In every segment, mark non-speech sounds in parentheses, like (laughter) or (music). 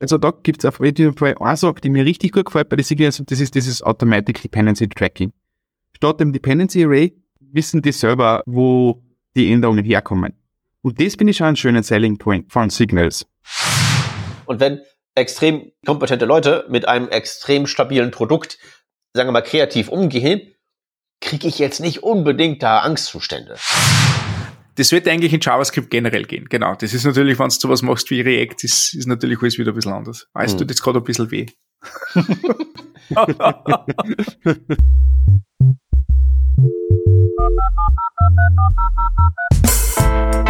Also da gibt es auf jeden Fall eine Sache, die mir richtig gut gefällt bei den Signals, und das ist dieses Automatic Dependency Tracking. Statt dem Dependency Array wissen die selber, wo die Änderungen herkommen. Und das finde ich schon einen schönen Selling Point von Signals. Und wenn extrem kompetente Leute mit einem extrem stabilen Produkt, sagen wir mal, kreativ umgehen, kriege ich jetzt nicht unbedingt da Angstzustände. Das wird eigentlich in JavaScript generell gehen, genau. Das ist natürlich, wenn du sowas machst wie React, ist, ist natürlich alles wieder ein bisschen anders. Weißt hm. tut jetzt gerade ein bisschen weh. (laughs) (laughs)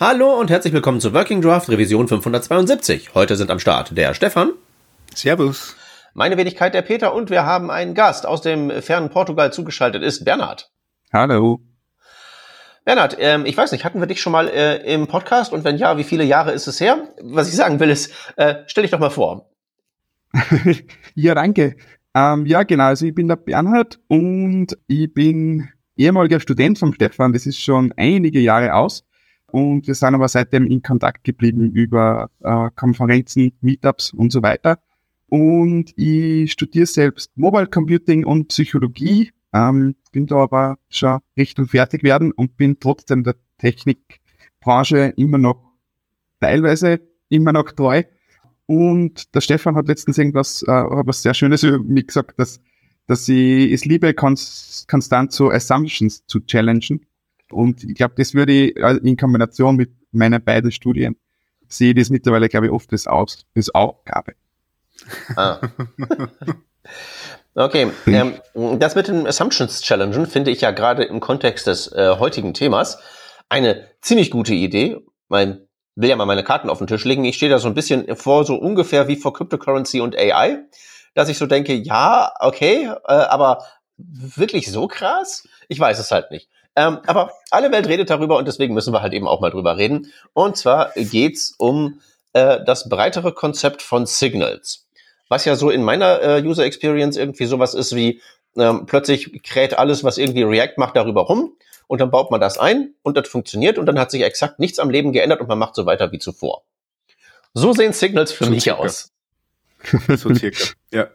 Hallo und herzlich willkommen zur Working Draft Revision 572. Heute sind am Start der Stefan. Servus. Meine Wenigkeit der Peter und wir haben einen Gast aus dem fernen Portugal zugeschaltet ist Bernhard. Hallo. Bernhard, ähm, ich weiß nicht, hatten wir dich schon mal äh, im Podcast und wenn ja, wie viele Jahre ist es her? Was ich sagen will ist, äh, stell dich doch mal vor. (laughs) ja, danke. Ähm, ja, genau, also ich bin der Bernhard und ich bin ehemaliger Student vom Stefan, das ist schon einige Jahre aus. Und wir sind aber seitdem in Kontakt geblieben über äh, Konferenzen, Meetups und so weiter. Und ich studiere selbst Mobile Computing und Psychologie, ähm, bin da aber schon Richtung fertig werden und bin trotzdem der Technikbranche immer noch teilweise immer noch treu. Und der Stefan hat letztens irgendwas, äh, was sehr Schönes über mich gesagt, dass dass ich es liebe, konst, konstant so Assumptions zu challengen. Und ich glaube, das würde ich äh, in Kombination mit meinen beiden Studien sehe ich das mittlerweile, glaube ich, oft als, Aus, als Aufgabe. Ah. (laughs) Okay, ähm, das mit den Assumptions Challengen finde ich ja gerade im Kontext des äh, heutigen Themas eine ziemlich gute Idee. Mein will ja mal meine Karten auf den Tisch legen. Ich stehe da so ein bisschen vor, so ungefähr wie vor Cryptocurrency und AI dass ich so denke, ja, okay, äh, aber wirklich so krass? Ich weiß es halt nicht. Ähm, aber alle Welt redet darüber und deswegen müssen wir halt eben auch mal drüber reden. Und zwar geht's um äh, das breitere Konzept von Signals. Was ja so in meiner äh, User Experience irgendwie sowas ist wie, ähm, plötzlich kräht alles, was irgendwie React macht, darüber rum und dann baut man das ein und das funktioniert und dann hat sich exakt nichts am Leben geändert und man macht so weiter wie zuvor. So sehen Signals für so mich circa. aus. (laughs) so circa. ja.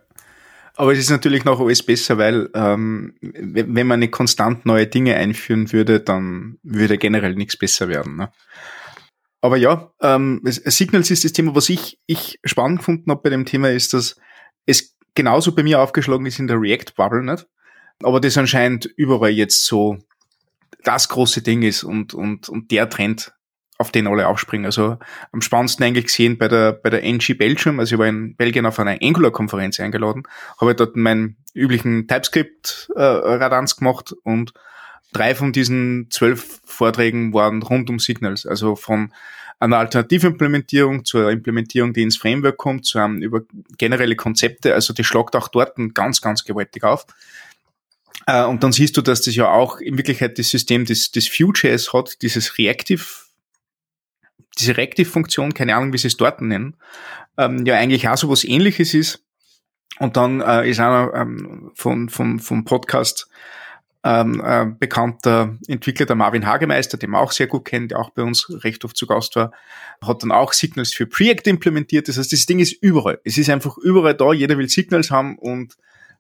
Aber es ist natürlich noch alles besser, weil ähm, wenn man nicht konstant neue Dinge einführen würde, dann würde generell nichts besser werden. Ne? Aber ja, ähm, Signals ist das Thema, was ich, ich spannend gefunden habe bei dem Thema, ist, dass es genauso bei mir aufgeschlagen ist in der React-Bubble, nicht? Aber das anscheinend überall jetzt so das große Ding ist und, und, und der Trend, auf den alle aufspringen. Also am spannendsten eigentlich gesehen bei der, bei der NG Belgium, also ich war in Belgien auf einer Angular-Konferenz eingeladen, habe dort meinen üblichen TypeScript-Radanz äh, gemacht und drei von diesen zwölf Vorträgen waren rund um Signals, also von einer Alternativimplementierung zur Implementierung, die ins Framework kommt, zu einem über generelle Konzepte, also die schlagt auch dort ganz, ganz gewaltig auf. Äh, und dann siehst du, dass das ja auch in Wirklichkeit das System des, des Vue.js hat, dieses Reactive diese Reactive-Funktion, keine Ahnung, wie sie es dort nennen, ähm, ja eigentlich auch so was ähnliches ist. Und dann äh, ist einer ähm, von, von, vom Podcast ähm, äh, bekannter Entwickler, der Marvin Hagemeister, den man auch sehr gut kennt, der auch bei uns recht oft zu Gast war, hat dann auch Signals für Preact implementiert. Das heißt, das Ding ist überall. Es ist einfach überall da, jeder will Signals haben und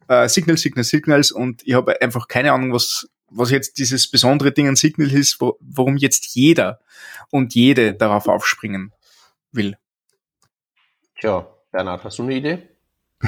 äh, Signals, Signals, Signals und ich habe einfach keine Ahnung, was was jetzt dieses besondere Ding an Signal ist, wo, warum jetzt jeder und jede darauf aufspringen will. Tja, Bernhard, hast du eine Idee? (laughs)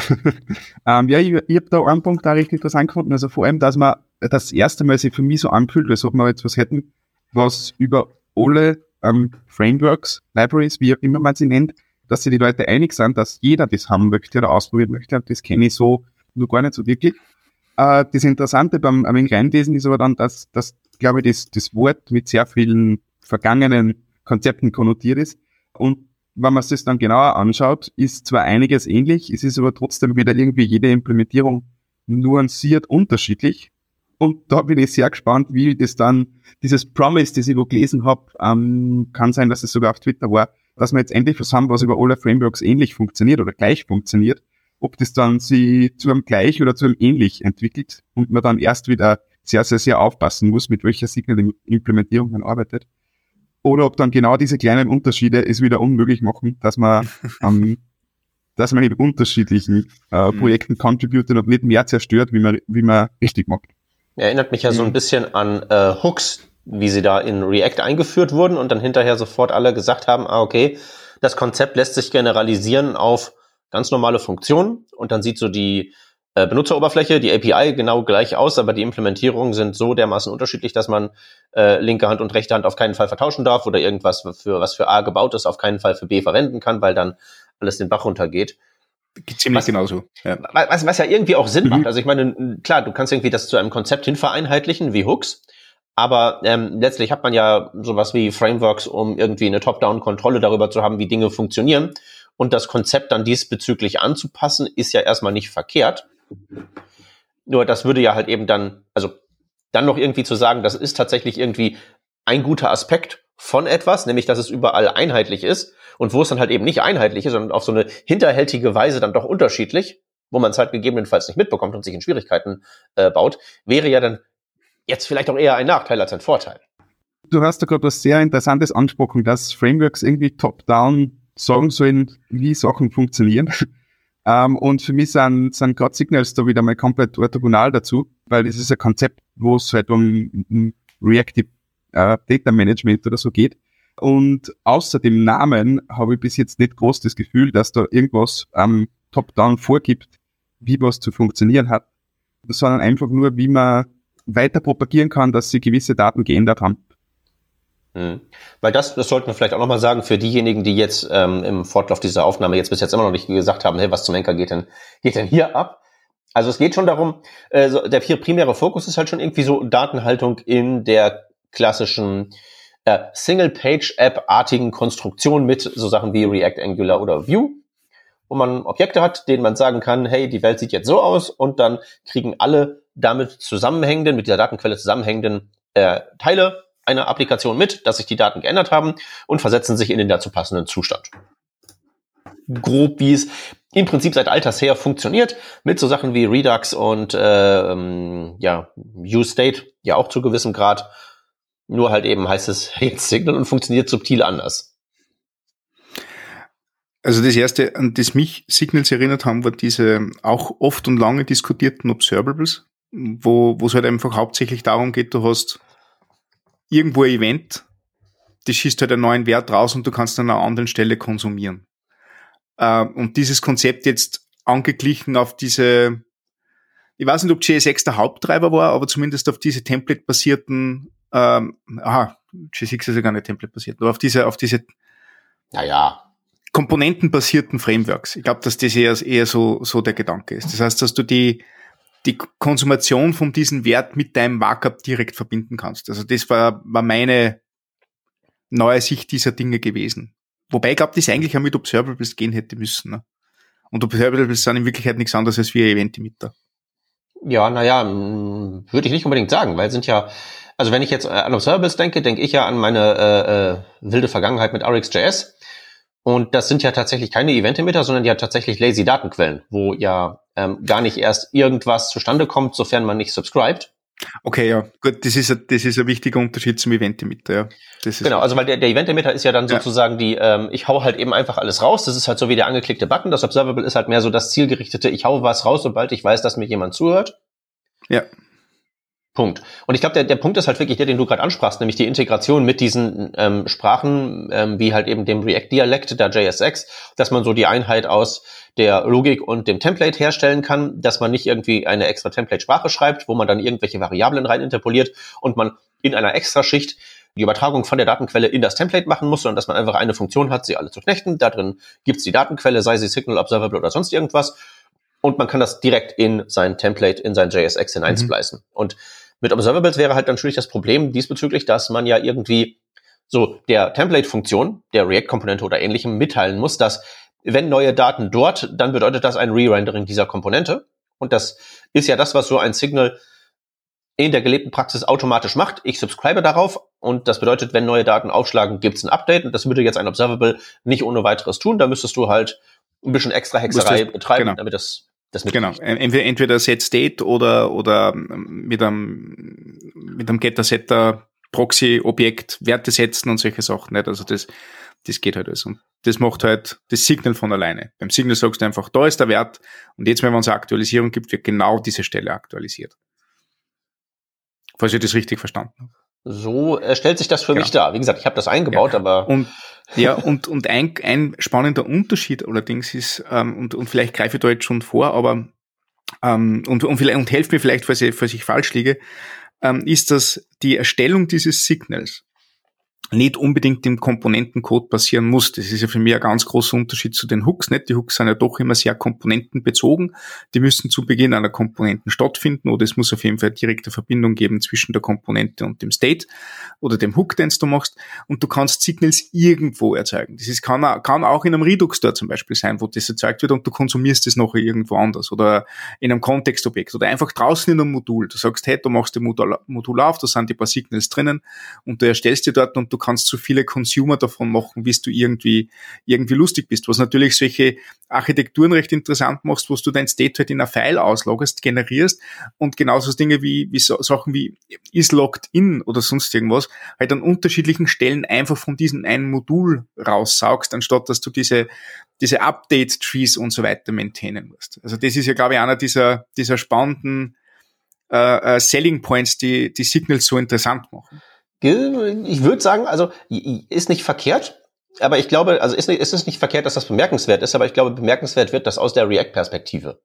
ähm, ja, ich, ich habe da einen Punkt da richtig interessant gefunden. Also vor allem, dass man das erste Mal sich für mich so anfühlt, als ob wir jetzt was hätten, was über alle ähm, Frameworks, Libraries, wie auch immer man sie nennt, dass sich die Leute einig sind, dass jeder das haben möchte oder ausprobieren möchte. Und das kenne ich so nur gar nicht so wirklich. Äh, das Interessante beim ein wenig reinlesen ist aber dann, dass, dass glaube ich, das, das Wort mit sehr vielen vergangenen Konzepten konnotiert ist. Und wenn man sich das dann genauer anschaut, ist zwar einiges ähnlich, es ist aber trotzdem wieder irgendwie jede Implementierung nuanciert unterschiedlich. Und da bin ich sehr gespannt, wie das dann, dieses Promise, das ich wo gelesen habe, ähm, kann sein, dass es sogar auf Twitter war, dass wir jetzt endlich was haben, was über alle Frameworks ähnlich funktioniert oder gleich funktioniert. Ob das dann sie zu einem gleich oder zu einem ähnlich entwickelt und man dann erst wieder sehr, sehr, sehr aufpassen muss, mit welcher Signal-Implementierung man arbeitet. Oder ob dann genau diese kleinen Unterschiede es wieder unmöglich machen, dass man (laughs) ähm, dass man in unterschiedlichen äh, mhm. Projekten contributet und nicht mehr zerstört, wie man, wie man richtig macht. Erinnert mich ja so ein mhm. bisschen an äh, Hooks, wie sie da in React eingeführt wurden und dann hinterher sofort alle gesagt haben, ah, okay, das Konzept lässt sich generalisieren auf ganz normale Funktionen und dann sieht so die äh, Benutzeroberfläche, die API genau gleich aus, aber die Implementierungen sind so dermaßen unterschiedlich, dass man äh, linke Hand und rechte Hand auf keinen Fall vertauschen darf oder irgendwas für was für A gebaut ist, auf keinen Fall für B verwenden kann, weil dann alles den Bach runtergeht. Ziemlich was, genauso. Ja. Was, was ja irgendwie auch Sinn mhm. macht. Also ich meine, klar, du kannst irgendwie das zu einem Konzept hin vereinheitlichen, wie Hooks. Aber ähm, letztlich hat man ja sowas wie Frameworks, um irgendwie eine Top-Down-Kontrolle darüber zu haben, wie Dinge funktionieren. Und das Konzept dann diesbezüglich anzupassen, ist ja erstmal nicht verkehrt. Nur das würde ja halt eben dann, also dann noch irgendwie zu sagen, das ist tatsächlich irgendwie ein guter Aspekt von etwas, nämlich dass es überall einheitlich ist und wo es dann halt eben nicht einheitlich ist, sondern auf so eine hinterhältige Weise dann doch unterschiedlich, wo man es halt gegebenenfalls nicht mitbekommt und sich in Schwierigkeiten äh, baut, wäre ja dann jetzt vielleicht auch eher ein Nachteil als ein Vorteil. Du hast da gerade was sehr Interessantes angesprochen, dass Frameworks irgendwie top-down sagen sollen, wie Sachen funktionieren. (laughs) ähm, und für mich sind, sind gerade Signals da wieder mal komplett orthogonal dazu, weil das ist ein Konzept, wo es halt um, um Reactive äh, Data Management oder so geht. Und außer dem Namen habe ich bis jetzt nicht groß das Gefühl, dass da irgendwas am ähm, Top-Down vorgibt, wie was zu funktionieren hat, sondern einfach nur, wie man weiter propagieren kann, dass sie gewisse Daten geändert haben. Hm. Weil das, das sollten wir vielleicht auch nochmal sagen, für diejenigen, die jetzt ähm, im Fortlauf dieser Aufnahme jetzt bis jetzt immer noch nicht gesagt haben, hey, was zum Henker geht denn, geht denn hier ab? Also es geht schon darum, äh, so, der primäre Fokus ist halt schon irgendwie so Datenhaltung in der klassischen äh, Single-Page-App-artigen Konstruktion mit so Sachen wie React, Angular oder Vue, wo man Objekte hat, denen man sagen kann, hey, die Welt sieht jetzt so aus und dann kriegen alle damit zusammenhängenden, mit dieser Datenquelle zusammenhängenden äh, Teile einer Applikation mit, dass sich die Daten geändert haben und versetzen sich in den dazu passenden Zustand. Grob, wie es im Prinzip seit alters her funktioniert, mit so Sachen wie Redux und äh, ähm, ja, UState ja auch zu gewissem Grad nur halt eben heißt es (laughs) jetzt Signal und funktioniert subtil anders. Also das erste, an das mich Signals erinnert haben, war diese auch oft und lange diskutierten Observables, wo wo es halt einfach hauptsächlich darum geht, du hast irgendwo ein Event, das schießt halt einen neuen Wert raus und du kannst an einer anderen Stelle konsumieren. Äh, und dieses Konzept jetzt angeglichen auf diese, ich weiß nicht, ob JSX der Haupttreiber war, aber zumindest auf diese Template-basierten ähm, aha, G6 ist ja gar nicht Template-basiert, aber auf diese, auf diese naja. komponentenbasierten Frameworks. Ich glaube, dass das eher, eher so, so der Gedanke ist. Das heißt, dass du die, die Konsumation von diesem Wert mit deinem Markup direkt verbinden kannst. Also das war, war meine neue Sicht dieser Dinge gewesen. Wobei ich glaube, das eigentlich auch mit Observables gehen hätte müssen. Ne? Und Observables sind in Wirklichkeit nichts anderes als wie Event-Emitter. Ja, naja, würde ich nicht unbedingt sagen, weil sind ja also wenn ich jetzt an Observables denke, denke ich ja an meine äh, äh, wilde Vergangenheit mit RxJS. Und das sind ja tatsächlich keine Event-Emitter, sondern ja tatsächlich lazy Datenquellen, wo ja ähm, gar nicht erst irgendwas zustande kommt, sofern man nicht subscribt. Okay, ja, gut, das ist, ein, das ist ein wichtiger Unterschied zum Event-Emitter, ja. Genau, also weil der, der Event-Emitter ist ja dann sozusagen ja. die, ähm, ich hau halt eben einfach alles raus, das ist halt so wie der angeklickte Button, das Observable ist halt mehr so das zielgerichtete, ich hau was raus, sobald ich weiß, dass mir jemand zuhört. Ja. Punkt. Und ich glaube, der, der Punkt ist halt wirklich der, den du gerade ansprachst, nämlich die Integration mit diesen ähm, Sprachen, ähm, wie halt eben dem React-Dialekt der JSX, dass man so die Einheit aus der Logik und dem Template herstellen kann, dass man nicht irgendwie eine extra Template-Sprache schreibt, wo man dann irgendwelche Variablen rein interpoliert und man in einer Extraschicht die Übertragung von der Datenquelle in das Template machen muss, sondern dass man einfach eine Funktion hat, sie alle zu knechten. Da drin gibt's die Datenquelle, sei sie Signal Observable oder sonst irgendwas. Und man kann das direkt in sein Template, in sein JSX hineinsplicen. Mhm. Und mit Observables wäre halt natürlich das Problem diesbezüglich, dass man ja irgendwie so der Template-Funktion, der React-Komponente oder ähnlichem mitteilen muss, dass wenn neue Daten dort, dann bedeutet das ein Re-Rendering dieser Komponente. Und das ist ja das, was so ein Signal in der gelebten Praxis automatisch macht. Ich subscribe darauf und das bedeutet, wenn neue Daten aufschlagen, gibt es ein Update und das würde jetzt ein Observable nicht ohne weiteres tun. Da müsstest du halt ein bisschen extra Hexerei betreiben, genau. damit das das genau, entweder, entweder Set State oder, oder mit einem, mit einem Getter Setter Proxy Objekt Werte setzen und solche Sachen nicht. Also das, das geht halt alles. Und das macht halt das Signal von alleine. Beim Signal sagst du einfach, da ist der Wert und jetzt, wenn man eine Aktualisierung gibt, wird genau diese Stelle aktualisiert. Falls ich das richtig verstanden habe. So äh, stellt sich das für genau. mich dar. Wie gesagt, ich habe das eingebaut, ja. aber. Und, ja, und, und ein, ein spannender Unterschied allerdings ist, ähm, und, und vielleicht greife ich da jetzt schon vor, aber ähm, und, und, vielleicht, und helft mir vielleicht, falls ich, falls ich falsch liege, ähm, ist, dass die Erstellung dieses Signals nicht unbedingt im Komponentencode passieren muss. Das ist ja für mich ein ganz großer Unterschied zu den Hooks. Nicht? Die Hooks sind ja doch immer sehr komponentenbezogen. Die müssen zu Beginn einer Komponenten stattfinden oder es muss auf jeden Fall direkte Verbindung geben zwischen der Komponente und dem State oder dem Hook, den du machst. Und du kannst Signals irgendwo erzeugen. Das ist, kann, kann auch in einem Redux-Store zum Beispiel sein, wo das erzeugt wird und du konsumierst es noch irgendwo anders oder in einem Kontextobjekt oder einfach draußen in einem Modul. Du sagst, hey, du machst ein Modul, Modul auf, da sind die paar Signals drinnen und du erstellst die dort und du kannst so viele Consumer davon machen, bis du irgendwie, irgendwie lustig bist. Was natürlich solche Architekturen recht interessant machst, wo du dein State halt in einer File ausloggerst, generierst und genauso Dinge wie, wie so, Sachen wie is logged in oder sonst irgendwas halt an unterschiedlichen Stellen einfach von diesem einen Modul raussaugst, anstatt dass du diese, diese Update-Trees und so weiter maintainen musst. Also das ist ja, glaube ich, einer dieser, dieser spannenden äh, äh, Selling Points, die die Signals so interessant machen ich würde sagen, also ist nicht verkehrt, aber ich glaube, also ist, ist es nicht verkehrt, dass das bemerkenswert ist, aber ich glaube, bemerkenswert wird das aus der React-Perspektive.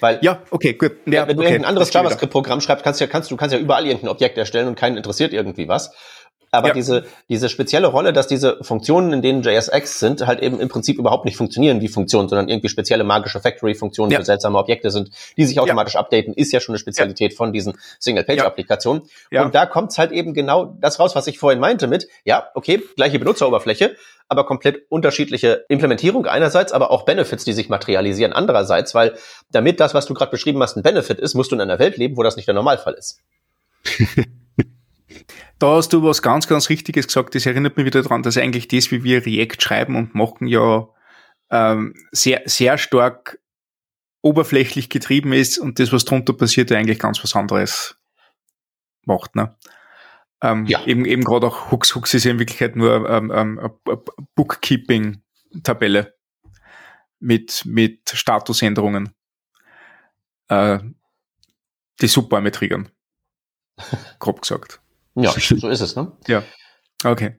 Weil ja, okay, gut. Ja, wenn du okay, irgendein anderes JavaScript-Programm schreibst, kannst du ja, kannst du kannst ja überall irgendein Objekt erstellen und keinen interessiert irgendwie was. Aber ja. diese, diese spezielle Rolle, dass diese Funktionen, in denen JSX sind, halt eben im Prinzip überhaupt nicht funktionieren wie Funktionen, sondern irgendwie spezielle magische Factory-Funktionen ja. für seltsame Objekte sind, die sich automatisch ja. updaten, ist ja schon eine Spezialität von diesen Single-Page-Applikationen. Und da kommt's halt eben genau das raus, was ich vorhin meinte mit, ja, okay, gleiche Benutzeroberfläche, aber komplett unterschiedliche Implementierung einerseits, aber auch Benefits, die sich materialisieren andererseits, weil damit das, was du gerade beschrieben hast, ein Benefit ist, musst du in einer Welt leben, wo das nicht der Normalfall ist. (laughs) Da hast du was ganz, ganz Richtiges gesagt. Das erinnert mich wieder daran, dass eigentlich das, wie wir React schreiben und machen, ja ähm, sehr, sehr stark oberflächlich getrieben ist und das, was drunter passiert, ja eigentlich ganz was anderes macht. Ne? Ähm, ja. Eben, eben gerade auch Hooks. Hooks ist ja in Wirklichkeit nur ähm, ähm, Bookkeeping-Tabelle mit, mit Statusänderungen, äh, die super mit triggern. (laughs) Grob gesagt. Ja, so ist es, ne? Ja. Okay.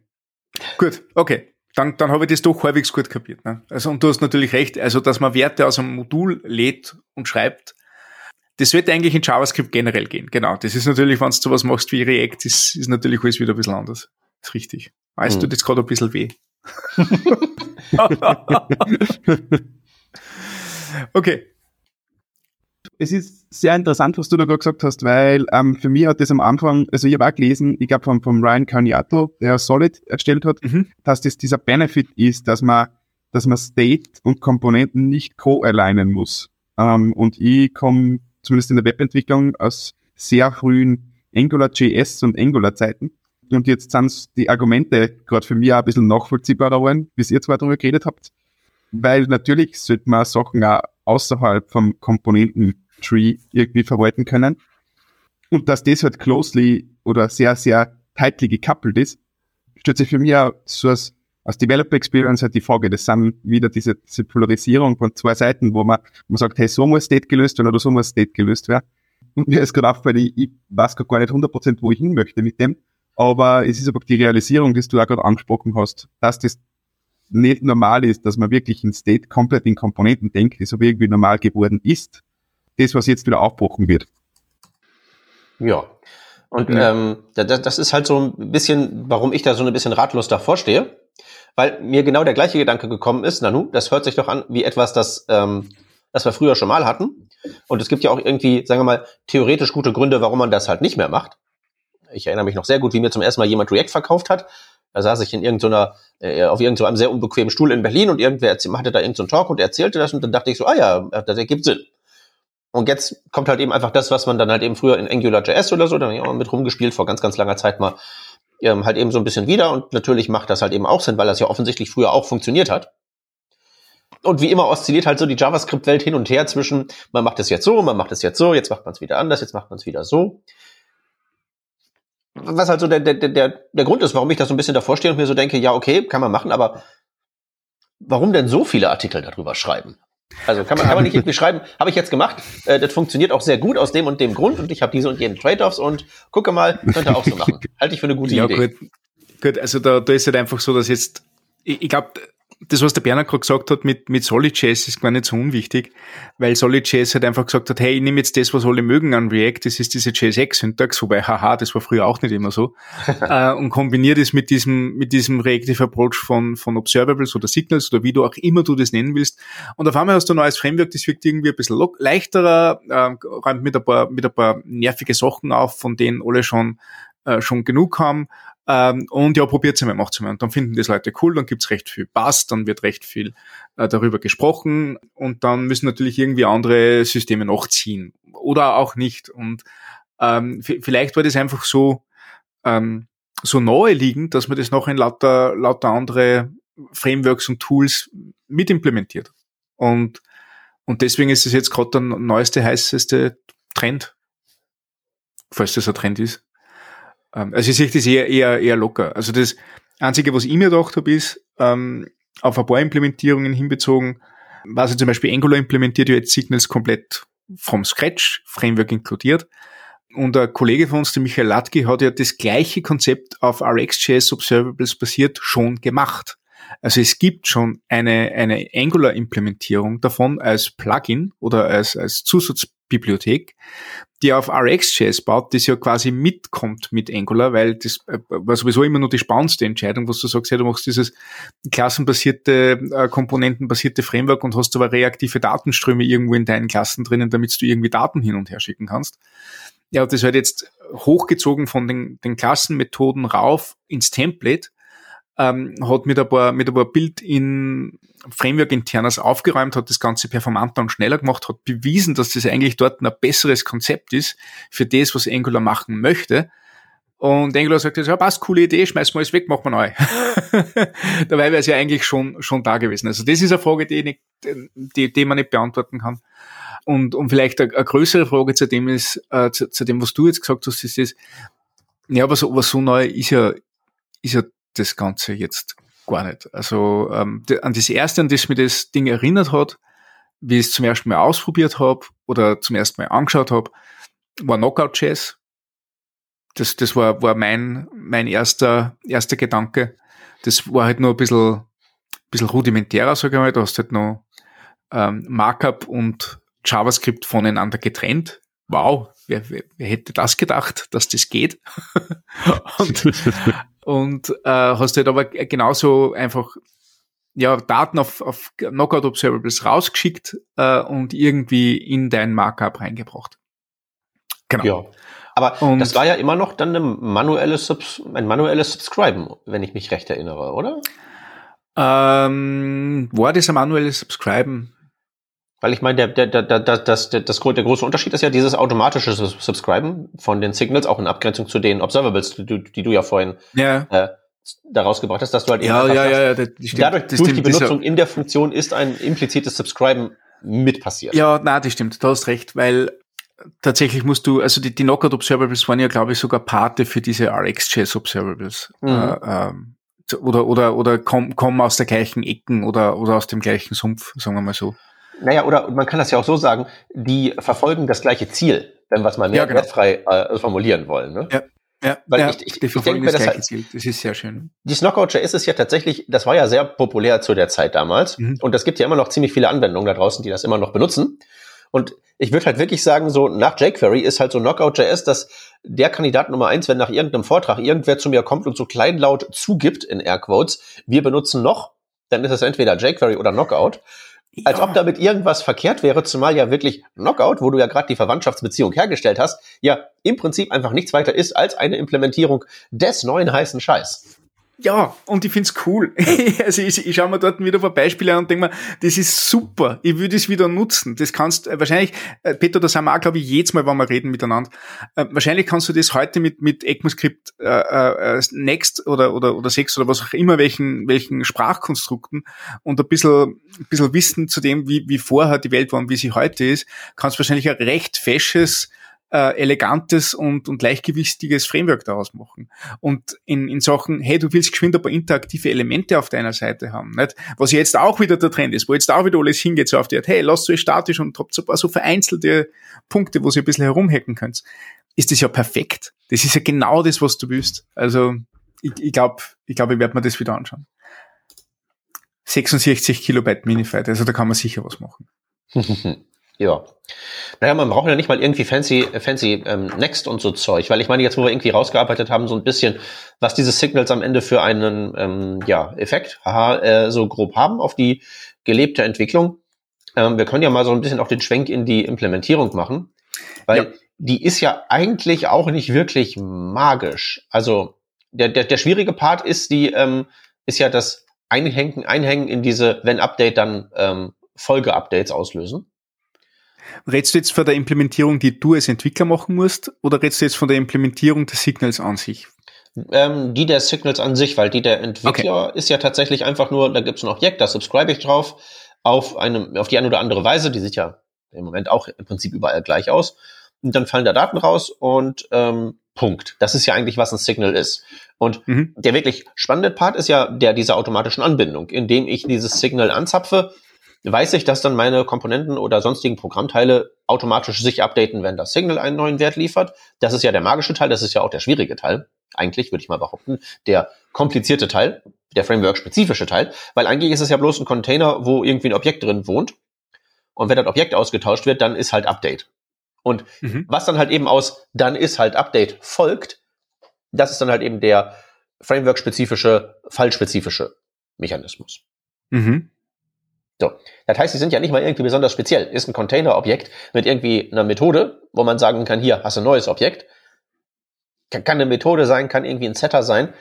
Gut, okay. Dann, dann habe ich das doch halbwegs gut kapiert. Ne? Also, und du hast natürlich recht, also dass man Werte aus einem Modul lädt und schreibt, das wird eigentlich in JavaScript generell gehen. Genau. Das ist natürlich, wenn du sowas machst wie React, ist, ist natürlich alles wieder ein bisschen anders. Das ist richtig. Weißt hm. du, das gerade ein bisschen weh. (laughs) (laughs) okay es ist sehr interessant, was du da gerade gesagt hast, weil ähm, für mich hat das am Anfang, also ich habe auch gelesen, ich glaube vom, vom Ryan Carniato, der Solid erstellt hat, mhm. dass das dieser Benefit ist, dass man, dass man State und Komponenten nicht co-alignen muss. Ähm, und ich komme zumindest in der Webentwicklung aus sehr frühen Angular.js und Angular-Zeiten. Und jetzt sind die Argumente gerade für mich auch ein bisschen nachvollziehbarer geworden, bis ihr zwar darüber geredet habt. Weil natürlich sollte man Sachen auch außerhalb vom Komponenten-Tree irgendwie verwalten können. Und dass das halt closely oder sehr, sehr tightly gekoppelt ist, stellt sich für mich auch so als, als Developer Experience halt die Frage, das sind wieder diese, diese Polarisierung von zwei Seiten, wo man, man sagt, hey, so muss State gelöst werden oder so muss State gelöst werden. Und mir ist gerade aufgefallen, ich, ich weiß gar nicht 100%, wo ich hin möchte mit dem. Aber es ist aber die Realisierung, die du auch gerade angesprochen hast, dass das nicht normal ist, dass man wirklich in State komplett in Komponenten denkt, die so irgendwie normal geworden ist. Das, was jetzt wieder aufbrochen wird. Ja. Und ja. Ähm, das, das ist halt so ein bisschen, warum ich da so ein bisschen ratlos davor stehe. Weil mir genau der gleiche Gedanke gekommen ist, Nanu, das hört sich doch an wie etwas, das, ähm, das wir früher schon mal hatten. Und es gibt ja auch irgendwie, sagen wir mal, theoretisch gute Gründe, warum man das halt nicht mehr macht. Ich erinnere mich noch sehr gut, wie mir zum ersten Mal jemand React verkauft hat. Da saß ich in irgendeiner, äh, auf irgendeinem sehr unbequemen Stuhl in Berlin und irgendwer hatte da irgendeinen so Talk und erzählte das und dann dachte ich so, ah ja, das ergibt Sinn. Und jetzt kommt halt eben einfach das, was man dann halt eben früher in AngularJS oder so, da habe ich auch mal mit rumgespielt vor ganz, ganz langer Zeit mal, ähm, halt eben so ein bisschen wieder. Und natürlich macht das halt eben auch Sinn, weil das ja offensichtlich früher auch funktioniert hat. Und wie immer oszilliert halt so die JavaScript-Welt hin und her zwischen, man macht es jetzt so, man macht es jetzt so, jetzt macht man es wieder anders, jetzt macht man es wieder so. Was halt so der, der, der, der Grund ist, warum ich da so ein bisschen davor stehe und mir so denke, ja, okay, kann man machen, aber warum denn so viele Artikel darüber schreiben? Also kann man, kann man nicht (laughs) irgendwie schreiben, habe ich jetzt gemacht, äh, das funktioniert auch sehr gut aus dem und dem Grund und ich habe diese und jenen Trade-offs und gucke mal, könnte auch so machen. Halte ich für eine gute ja, Idee. Gut, gut also da, da ist halt einfach so, dass jetzt, ich, ich glaube, das, was der Bernhard gerade gesagt hat mit, mit SolidJS, ist gar nicht so unwichtig, weil SolidJS halt einfach gesagt hat, hey, ich nehme jetzt das, was alle mögen an React, das ist diese JSX-Syntax, wobei, haha, das war früher auch nicht immer so, (laughs) äh, und kombiniere das mit diesem, mit diesem Reactive Approach von, von Observables oder Signals oder wie du auch immer du das nennen willst. Und auf einmal hast du ein neues Framework, das wirkt irgendwie ein bisschen leichterer, äh, räumt mit ein paar, mit ein paar nervige Sachen auf, von denen alle schon, äh, schon genug haben, ähm, und ja, probiert's einmal, macht's einmal. Und dann finden das Leute cool, dann gibt's recht viel Bass, dann wird recht viel äh, darüber gesprochen und dann müssen natürlich irgendwie andere Systeme nachziehen. Oder auch nicht. Und ähm, vielleicht war das einfach so, ähm, so nahe liegend, dass man das noch in lauter, lauter andere Frameworks und Tools mit implementiert. Und, und deswegen ist es jetzt gerade der neueste, heißeste Trend. Falls das ein Trend ist. Ähm, also ich sehe das eher, eher, eher locker. Also das Einzige, was ich mir gedacht habe, ist, ähm, auf ein paar Implementierungen hinbezogen, was zum Beispiel Angular implementiert ja jetzt Signals komplett vom Scratch, Framework inkludiert. Und ein Kollege von uns, der Michael Latke, hat ja das gleiche Konzept auf RxJS Observables basiert schon gemacht. Also es gibt schon eine, eine Angular-Implementierung davon als Plugin oder als, als Zusatzbibliothek, die auf RxJS baut, das ja quasi mitkommt mit Angular, weil das äh, war sowieso immer nur die spannendste Entscheidung, was du sagst, ja, du machst dieses klassenbasierte, äh, komponentenbasierte Framework und hast aber reaktive Datenströme irgendwo in deinen Klassen drinnen, damit du irgendwie Daten hin und her schicken kannst. Ja, das wird jetzt hochgezogen von den, den Klassenmethoden rauf ins Template ähm, hat mit ein paar, mit ein paar Bild in Framework internas aufgeräumt, hat das Ganze performanter und schneller gemacht, hat bewiesen, dass das eigentlich dort ein besseres Konzept ist für das, was Angular machen möchte. Und Angular sagt jetzt, ja, passt, coole Idee, schmeiß mal alles weg, machen wir neu. (laughs) Dabei wäre es ja eigentlich schon, schon da gewesen. Also das ist eine Frage, die, nicht, die, die man nicht beantworten kann. Und, und vielleicht eine, eine größere Frage zu dem ist, äh, zu, zu, dem, was du jetzt gesagt hast, ist das, ja, was, was so neu ist ja, ist ja das Ganze jetzt gar nicht. Also ähm, an das erste, an das mir das Ding erinnert hat, wie ich es zum ersten Mal ausprobiert habe oder zum ersten Mal angeschaut habe, war Knockout Jazz. Das, das war, war mein, mein erster, erster Gedanke. Das war halt nur ein bisschen, bisschen rudimentärer, sage ich mal. Da hast du halt noch ähm, Markup und JavaScript voneinander getrennt. Wow, wer, wer, wer hätte das gedacht, dass das geht? (laughs) und, (laughs) und äh, hast halt aber genauso einfach ja, Daten auf, auf Knockout Observables rausgeschickt äh, und irgendwie in dein Markup reingebracht. Genau. Ja. Aber und das war ja immer noch dann eine manuelle Subs ein manuelles Subscriben, wenn ich mich recht erinnere, oder? Ähm, war das ein manuelles Subscriben? Weil ich meine, der, der, der, der, das, der, das, der große Unterschied ist ja dieses automatische Subscriben von den Signals, auch in Abgrenzung zu den Observables, die, die du ja vorhin ja. Äh, da rausgebracht hast, dass du halt ja, ja, ja, ja, das stimmt. dadurch das durch stimmt, die Benutzung in der Funktion ist ein implizites Subscriben mit passiert. Ja, na, das stimmt, du hast recht, weil tatsächlich musst du, also die, die Knockout Observables waren ja, glaube ich, sogar Pate für diese RxJS Observables. Mhm. Äh, ähm, oder oder oder kommen kommen aus der gleichen Ecken oder oder aus dem gleichen Sumpf, sagen wir mal so. Naja, oder man kann das ja auch so sagen, die verfolgen das gleiche Ziel. wenn wir es mal mehr ja, genau. wertfrei äh, formulieren wollen. Ne? Ja. Ja, Weil ja, ich, ich, ich denke mir, das, halt, das ist sehr schön. Die Knockout.js ist ja tatsächlich, das war ja sehr populär zu der Zeit damals. Mhm. Und es gibt ja immer noch ziemlich viele Anwendungen da draußen, die das immer noch benutzen. Und ich würde halt wirklich sagen, so nach jQuery ist halt so Knockout.js, dass der Kandidat Nummer eins, wenn nach irgendeinem Vortrag irgendwer zu mir kommt und so kleinlaut zugibt in Airquotes, wir benutzen noch, dann ist es entweder jQuery oder Knockout. Als ob damit irgendwas verkehrt wäre, zumal ja wirklich Knockout, wo du ja gerade die Verwandtschaftsbeziehung hergestellt hast, ja im Prinzip einfach nichts weiter ist als eine Implementierung des neuen heißen Scheiß. Ja, und ich find's cool. (laughs) also ich, ich schaue mir dort wieder ein paar Beispiele an und denke mir, das ist super, ich würde es wieder nutzen. Das kannst äh, wahrscheinlich, äh, Peter, da sind wir auch, glaube ich, jedes Mal, wenn wir reden miteinander, äh, wahrscheinlich kannst du das heute mit, mit ECMAScript äh, äh, Next oder, oder, oder Sex oder was auch immer, welchen, welchen Sprachkonstrukten und ein bisschen, ein bisschen Wissen zu dem, wie, wie vorher die Welt war und wie sie heute ist, kannst wahrscheinlich ein recht fesches äh, elegantes und, und leichtgewichtiges Framework daraus machen. Und in, in Sachen, hey, du willst geschwind ein paar interaktive Elemente auf deiner Seite haben, nicht? Was jetzt auch wieder der Trend ist, wo jetzt auch wieder alles hingeht, so auf die Art, hey, lasst euch statisch und habt so ein paar so vereinzelte Punkte, wo ihr ein bisschen herumhacken könnt, ist das ja perfekt. Das ist ja genau das, was du willst. Also, ich, ich glaube, ich, glaub, ich werde mir das wieder anschauen. 66 Kilobyte Minified, also da kann man sicher was machen. (laughs) Ja. Naja, man braucht ja nicht mal irgendwie fancy, fancy ähm, Next und so Zeug, weil ich meine, jetzt wo wir irgendwie rausgearbeitet haben, so ein bisschen, was diese Signals am Ende für einen ähm, ja, Effekt haha, äh, so grob haben auf die gelebte Entwicklung. Ähm, wir können ja mal so ein bisschen auch den Schwenk in die Implementierung machen, weil ja. die ist ja eigentlich auch nicht wirklich magisch. Also der, der, der schwierige Part ist die, ähm, ist ja das Einhängen, Einhängen in diese, wenn Update dann ähm, Folge-Updates auslösen. Redst du jetzt von der Implementierung, die du als Entwickler machen musst, oder redst du jetzt von der Implementierung der Signals an sich? Ähm, die der Signals an sich, weil die der Entwickler okay. ist ja tatsächlich einfach nur, da gibt es ein Objekt, da subscribe ich drauf, auf eine, auf die eine oder andere Weise, die sieht ja im Moment auch im Prinzip überall gleich aus. Und dann fallen da Daten raus und ähm, Punkt. Das ist ja eigentlich, was ein Signal ist. Und mhm. der wirklich spannende Part ist ja der dieser automatischen Anbindung, indem ich dieses Signal anzapfe, weiß ich, dass dann meine Komponenten oder sonstigen Programmteile automatisch sich updaten, wenn das Signal einen neuen Wert liefert. Das ist ja der magische Teil, das ist ja auch der schwierige Teil. Eigentlich würde ich mal behaupten, der komplizierte Teil, der Framework-spezifische Teil, weil eigentlich ist es ja bloß ein Container, wo irgendwie ein Objekt drin wohnt. Und wenn das Objekt ausgetauscht wird, dann ist halt Update. Und mhm. was dann halt eben aus dann ist halt Update folgt, das ist dann halt eben der Framework-spezifische, fallspezifische Mechanismus. Mhm. So. Das heißt, sie sind ja nicht mal irgendwie besonders speziell. Ist ein Container-Objekt mit irgendwie einer Methode, wo man sagen kann, hier hast du ein neues Objekt. Kann, kann eine Methode sein, kann irgendwie ein Setter sein.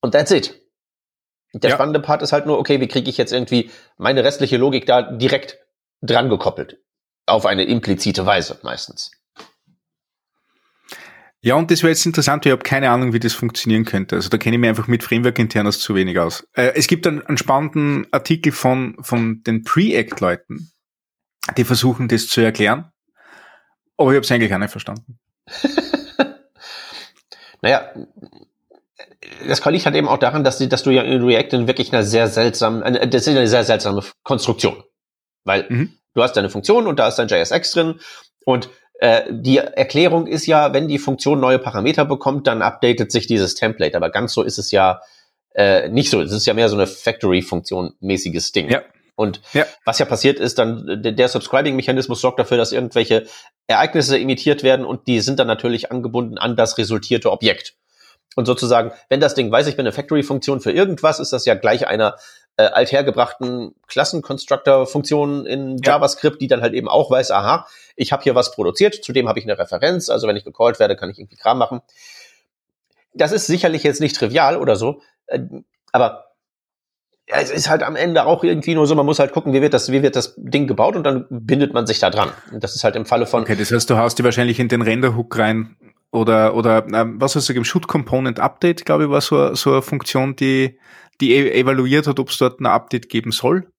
Und that's it. Der ja. spannende Part ist halt nur, okay, wie kriege ich jetzt irgendwie meine restliche Logik da direkt dran gekoppelt? Auf eine implizite Weise meistens. Ja, und das wäre jetzt interessant, ich habe keine Ahnung, wie das funktionieren könnte. Also da kenne ich mich einfach mit Framework Internas zu wenig aus. Äh, es gibt einen, einen spannenden Artikel von, von den Preact-Leuten, die versuchen, das zu erklären. Aber ich habe es eigentlich auch nicht verstanden. (laughs) naja, das liegt halt eben auch daran, dass, die, dass du ja in React in wirklich eine sehr seltsame, das ist eine sehr seltsame Konstruktion. Weil mhm. du hast deine Funktion und da ist dein JSX drin und äh, die Erklärung ist ja, wenn die Funktion neue Parameter bekommt, dann updatet sich dieses Template. Aber ganz so ist es ja äh, nicht so. Es ist ja mehr so eine Factory-Funktion mäßiges Ding. Ja. Und ja. was ja passiert ist, dann der Subscribing-Mechanismus sorgt dafür, dass irgendwelche Ereignisse imitiert werden und die sind dann natürlich angebunden an das resultierte Objekt. Und sozusagen, wenn das Ding weiß, ich bin eine Factory-Funktion für irgendwas, ist das ja gleich einer äh, althergebrachten Klassenconstructor-Funktion in ja. JavaScript, die dann halt eben auch weiß, aha, ich habe hier was produziert, zudem habe ich eine Referenz, also wenn ich gecallt werde, kann ich irgendwie Kram machen. Das ist sicherlich jetzt nicht trivial oder so, äh, aber es ist halt am Ende auch irgendwie nur so, man muss halt gucken, wie wird das, wie wird das Ding gebaut und dann bindet man sich da dran. Und das ist halt im Falle von. Okay, das heißt, du haust die wahrscheinlich in den Render-Hook rein oder, oder ähm, was hast du gegeben? Shoot Component Update, glaube ich, war so, so eine Funktion, die die e-, evaluiert hat, ob es dort ein Update geben soll.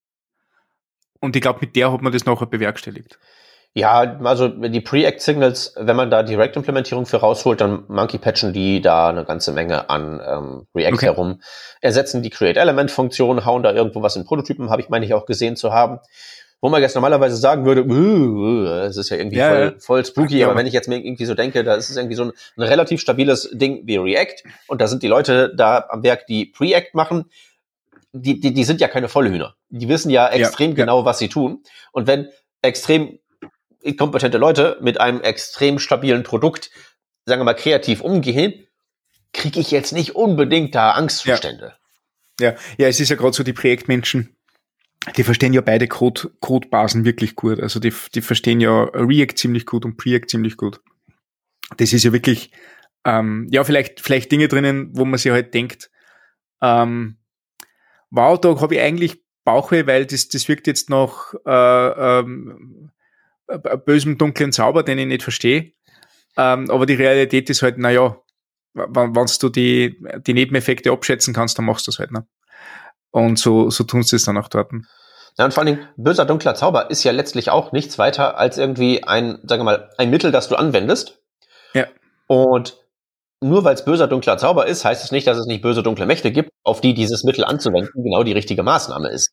Und ich glaube, mit der hat man das nachher bewerkstelligt. Ja, also die Pre-Act-Signals, wenn man da Direct-Implementierung für rausholt, dann monkey-patchen die da eine ganze Menge an ähm, React okay. herum, ersetzen die Create-Element-Funktion, hauen da irgendwo was in Prototypen, habe ich meine ich auch gesehen zu haben. Wo man jetzt normalerweise sagen würde, es ist ja irgendwie Ja, voll, voll spooky, Ja. aber wenn ich jetzt mir irgendwie so denke, da ist es irgendwie so ein, ein relativ stabiles Ding wie React und da sind die Leute da am Werk, die Preact machen, die, die, die sind ja keine Vollhühner. Die wissen ja extrem ja. genau, was sie tun. Und wenn extrem kompetente Leute mit einem extrem stabilen Produkt, sagen wir mal, kreativ umgehen, kriege ich jetzt nicht unbedingt da Angstzustände. Ja, ja, es ist ja gerade so, die Projektmenschen, die verstehen ja beide Code, Codebasen wirklich gut. Also die, die verstehen ja React ziemlich gut und Preact ziemlich gut. Das ist ja wirklich, ähm, ja, vielleicht, vielleicht Dinge drinnen, wo man sich halt denkt, ähm, wow, da habe ich eigentlich Bauchweh, weil das, das wirkt jetzt noch äh, ähm, äh, bösem, dunklen Zauber, den ich nicht verstehe. Ähm, aber die Realität ist halt, naja, wenn du die, die Nebeneffekte abschätzen kannst, dann machst du das halt. Ne? Und so, so tun sie es dann auch dort. Ja, und vor allen Dingen, böser dunkler Zauber ist ja letztlich auch nichts weiter als irgendwie ein, sagen wir mal, ein Mittel, das du anwendest. Ja. Und nur weil es böser dunkler Zauber ist, heißt es nicht, dass es nicht böse dunkle Mächte gibt, auf die dieses Mittel anzuwenden genau die richtige Maßnahme ist.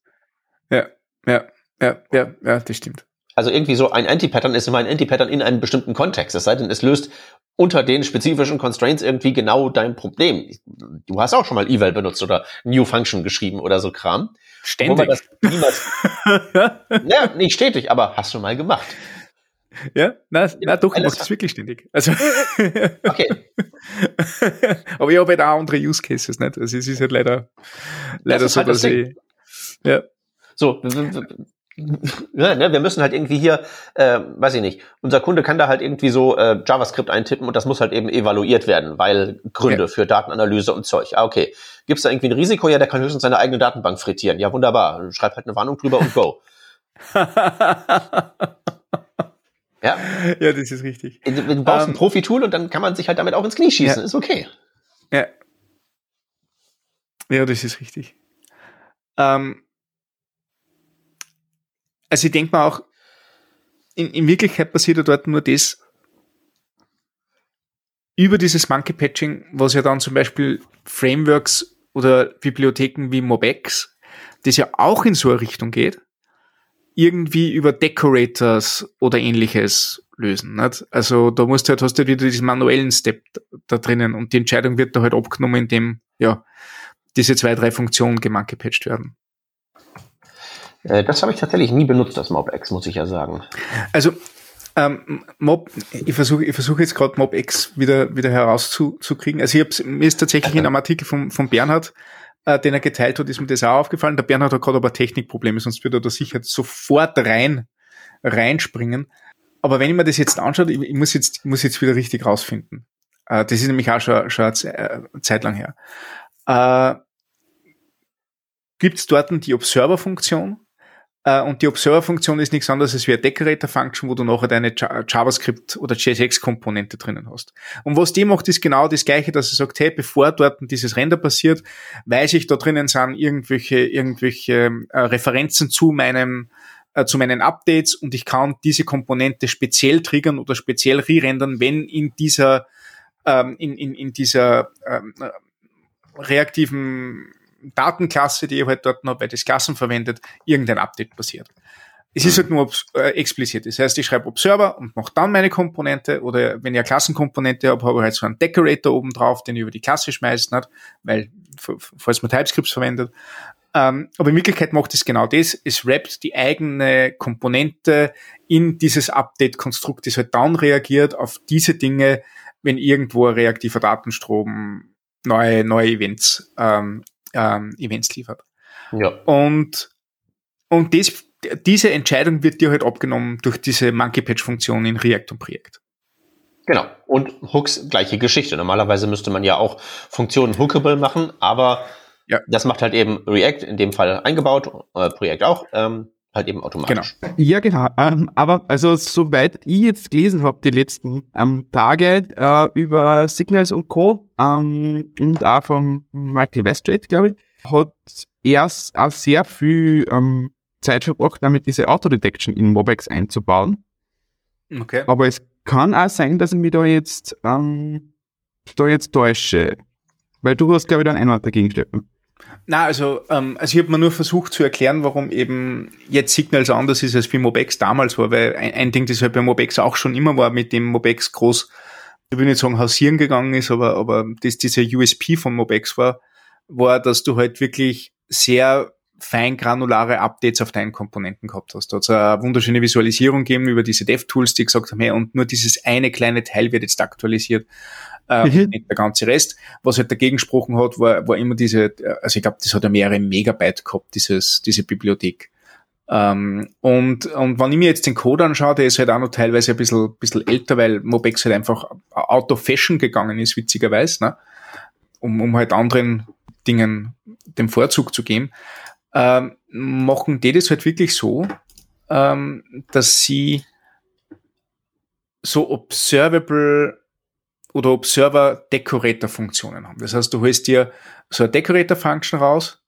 Ja, ja, ja, ja, ja, das stimmt. Also irgendwie so ein Anti-Pattern ist immer ein Anti-Pattern in einem bestimmten Kontext. Es sei denn, es löst unter den spezifischen Constraints irgendwie genau dein Problem. Du hast auch schon mal Eval benutzt oder New Function geschrieben oder so Kram. Ständig. das niemals, (laughs) ja, nicht stetig, aber hast du mal gemacht. ja, na, na doch, ich alles- mach das wirklich ständig. Also, (laughs) Okay. aber ich habe halt auch andere Use Cases, nicht? Also es ist halt leider, leider so, halt das dass ich, ja, So, (laughs) ja, ne, wir müssen halt irgendwie hier, äh, weiß ich nicht, unser Kunde kann da halt irgendwie so äh, JavaScript eintippen und das muss halt eben evaluiert werden, weil Gründe Ja. für Datenanalyse und Zeug. Ah, okay. Gibt es da irgendwie ein Risiko? Ja, der kann höchstens seine eigene Datenbank frittieren. Ja, wunderbar. Schreib halt eine Warnung drüber und go. (laughs) Ja, ja, das ist richtig. du du brauchst ein Ähm, Profi-Tool und dann kann man sich halt damit auch ins Knie schießen. Ja. Ist okay. Ja. Ja, das ist richtig. Ähm, also ich denke mal auch, in, in Wirklichkeit passiert ja dort nur das, über dieses Monkey Patching, was ja dann zum Beispiel Frameworks oder Bibliotheken wie Mobex, das ja auch in so eine Richtung geht, irgendwie über Decorators oder ähnliches lösen. Nicht? Also da musst du halt, hast du halt wieder diesen manuellen Step da drinnen und die Entscheidung wird da halt abgenommen, indem ja diese zwei, drei Funktionen gemankepatcht werden. Äh, das habe ich tatsächlich nie benutzt, das MobX, muss ich ja sagen. Also ähm, Mob, ich versuche ich versuche jetzt gerade MobX wieder wieder herauszukriegen. Also ich hab's, mir ist tatsächlich in einem Artikel von, von Bernhard, äh, den er geteilt hat, ist mir das auch aufgefallen. Der Bernhard hat gerade aber Technikprobleme, sonst würde er da sicher sofort rein reinspringen. Aber wenn ich mir das jetzt anschaue, ich, ich muss jetzt ich muss jetzt wieder richtig rausfinden. Äh, das ist nämlich auch schon, schon eine äh, Zeit lang her. Äh, Gibt es dort die Observer-Funktion? Äh, und die Observer-Funktion ist nichts anderes als wie eine Decorator-Function, wo du nachher deine Ja- JavaScript oder JSX-Komponente drinnen hast. Und was die macht, ist genau das Gleiche, dass sie sagt, hey, bevor dort dieses Render passiert, weiß ich, da drinnen sind irgendwelche, irgendwelche äh, Referenzen zu meinem äh, zu meinen Updates und ich kann diese Komponente speziell triggern oder speziell re-rendern, wenn in dieser ähm, in, in, in dieser ähm, äh, reaktiven Datenklasse, die ich halt dort noch bei Klassen verwendet, irgendein Update passiert. Es ist halt nur äh, explizit. Das heißt, ich schreibe Observer und mache dann meine Komponente oder wenn ich eine Klassenkomponente habe, habe ich halt so einen Decorator oben drauf, den ich über die Klasse schmeißt, nicht? weil, falls man TypeScripts verwendet. Ähm, aber in Wirklichkeit macht es genau das. Es wrappt die eigene Komponente in dieses Update-Konstrukt, das halt dann reagiert auf diese Dinge, wenn irgendwo ein reaktiver Datenstrom neue, neue Events, ähm, ähm, Events liefert. Ja. Und, und das, diese Entscheidung wird dir halt abgenommen durch diese Monkey Patch Funktion in React und Projekt. Genau. Und Hooks, gleiche Geschichte. Normalerweise müsste man ja auch Funktionen hookable machen, aber Ja. das macht halt eben React in dem Fall eingebaut, äh, Projekt auch, ähm, halt eben automatisch. Ja, genau. Ähm, aber also soweit ich jetzt gelesen habe, die letzten ähm, Tage äh, über Signals und Co. Ähm, und auch von Michael Westgate, glaube ich, hat er auch sehr viel ähm, Zeit verbracht, damit diese Autodetection in Mobex einzubauen. Okay. Aber es kann auch sein, dass ich mich da jetzt, ähm, da jetzt täusche. Weil du hast, glaube ich, da einen Einwand dagegen, Steffen. Na, also, ähm, also ich habe mir nur versucht zu erklären, warum eben jetzt Signals anders ist als wie Mobex damals war, weil ein, ein Ding, das halt bei Mobex auch schon immer war, mit dem Mobex groß, ich will nicht sagen hausieren gegangen ist, aber, aber das dieser USP von Mobex war, war, dass du halt wirklich sehr fein granulare Updates auf deinen Komponenten gehabt hast. Da hat eine wunderschöne Visualisierung gegeben über diese DevTools, die gesagt haben, hey, und nur dieses eine kleine Teil wird jetzt aktualisiert äh, mhm. nicht der ganze Rest. Was halt dagegen gesprochen hat, war, war immer diese, also ich glaube, das hat ja mehrere Megabyte gehabt, dieses, diese Bibliothek. Ähm, und, und wenn ich mir jetzt den Code anschaue, der ist halt auch noch teilweise ein bisschen, bisschen älter, weil Mobex halt einfach out of fashion gegangen ist, witzigerweise, ne? um, um halt anderen Dingen den Vorzug zu geben, ähm, machen die das halt wirklich so, ähm, dass sie so observable oder Observer Decorator Funktionen haben. Das heißt, du holst dir so eine Decorator Function raus,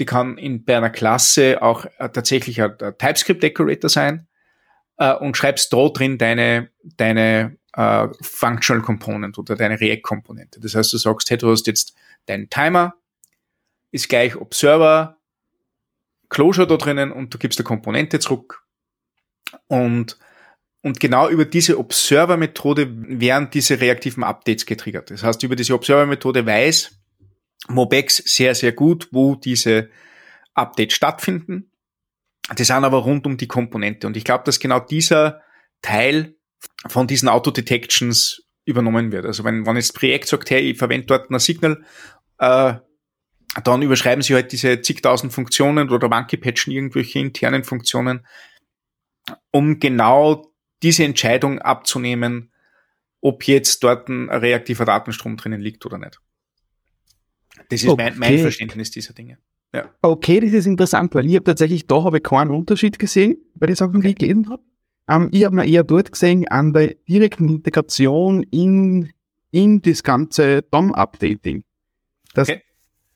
die kann in bei einer Klasse auch äh, tatsächlich ein, ein TypeScript Decorator sein äh, und schreibst da drin deine deine äh, Functional Component oder deine React Komponente. Das heißt, du sagst, hey, du hast jetzt deinen Timer ist gleich Observer Closure da drinnen und du gibst eine Komponente zurück und und genau über diese Observer-Methode werden diese reaktiven Updates getriggert. Das heißt, über diese Observer-Methode weiß Mobex sehr, sehr gut, wo diese Updates stattfinden. Die sind aber rund um die Komponente. Und ich glaube, dass genau dieser Teil von diesen Auto-Detections übernommen wird. Also wenn, wenn jetzt Projekt sagt, hey, ich verwende dort ein Signal, äh, dann überschreiben sie halt diese zigtausend Funktionen oder monkey-patchen irgendwelche internen Funktionen, um genau diese Entscheidung abzunehmen, ob jetzt dort ein reaktiver Datenstrom drinnen liegt oder nicht. Das ist okay. mein, mein, Verständnis dieser Dinge. Ja. Okay, das ist interessant, weil ich habe tatsächlich, da habe ich keinen Unterschied gesehen bei den Sachen, die ich gelesen habe. Ähm, ich habe mir eher dort gesehen, an der direkten Integration in, in das ganze DOM-Updating. Dass okay.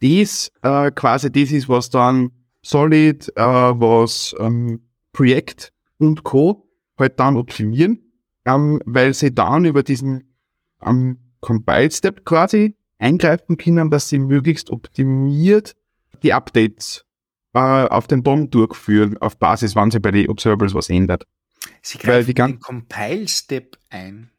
Das äh, quasi das ist, was dann Solid, äh, was ähm, Projekt und Co halt dann optimieren, ähm, weil sie dann über diesen ähm, Compile-Step quasi eingreifen können, dass sie möglichst optimiert die Updates äh, auf den DOM durchführen, auf Basis, wann sie bei den Observables was ändert. Sie greifen den Compile-Step ein.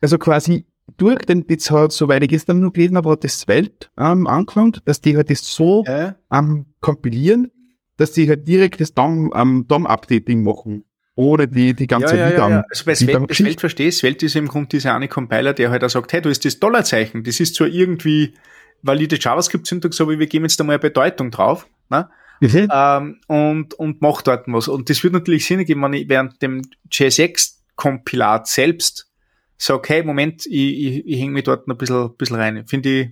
Also quasi durch den, jetzt hat, soweit ich gestern noch gelesen habe, hat das Welt ähm, angelangt, dass die halt das so äh? ähm, kompilieren, dass die halt direkt das DOM-Updating ähm, machen ohne die, die ganze ja, ja, ja, ja. Also bei Svelte, Svelte verstehst, Svelte ist im Grunde dieser eine Compiler, der halt auch sagt, hey, du hast das Dollarzeichen, das ist zwar irgendwie valide JavaScript-Syntax, aber wir geben jetzt da mal eine Bedeutung drauf, ne? Mhm. Ähm, und, und macht dort was. Und das wird natürlich Sinn ergeben, wenn ich während dem JSX-Kompilat selbst sage, hey, Moment, ich, ich, ich hänge mich dort ein bisschen, bisschen rein. Finde ich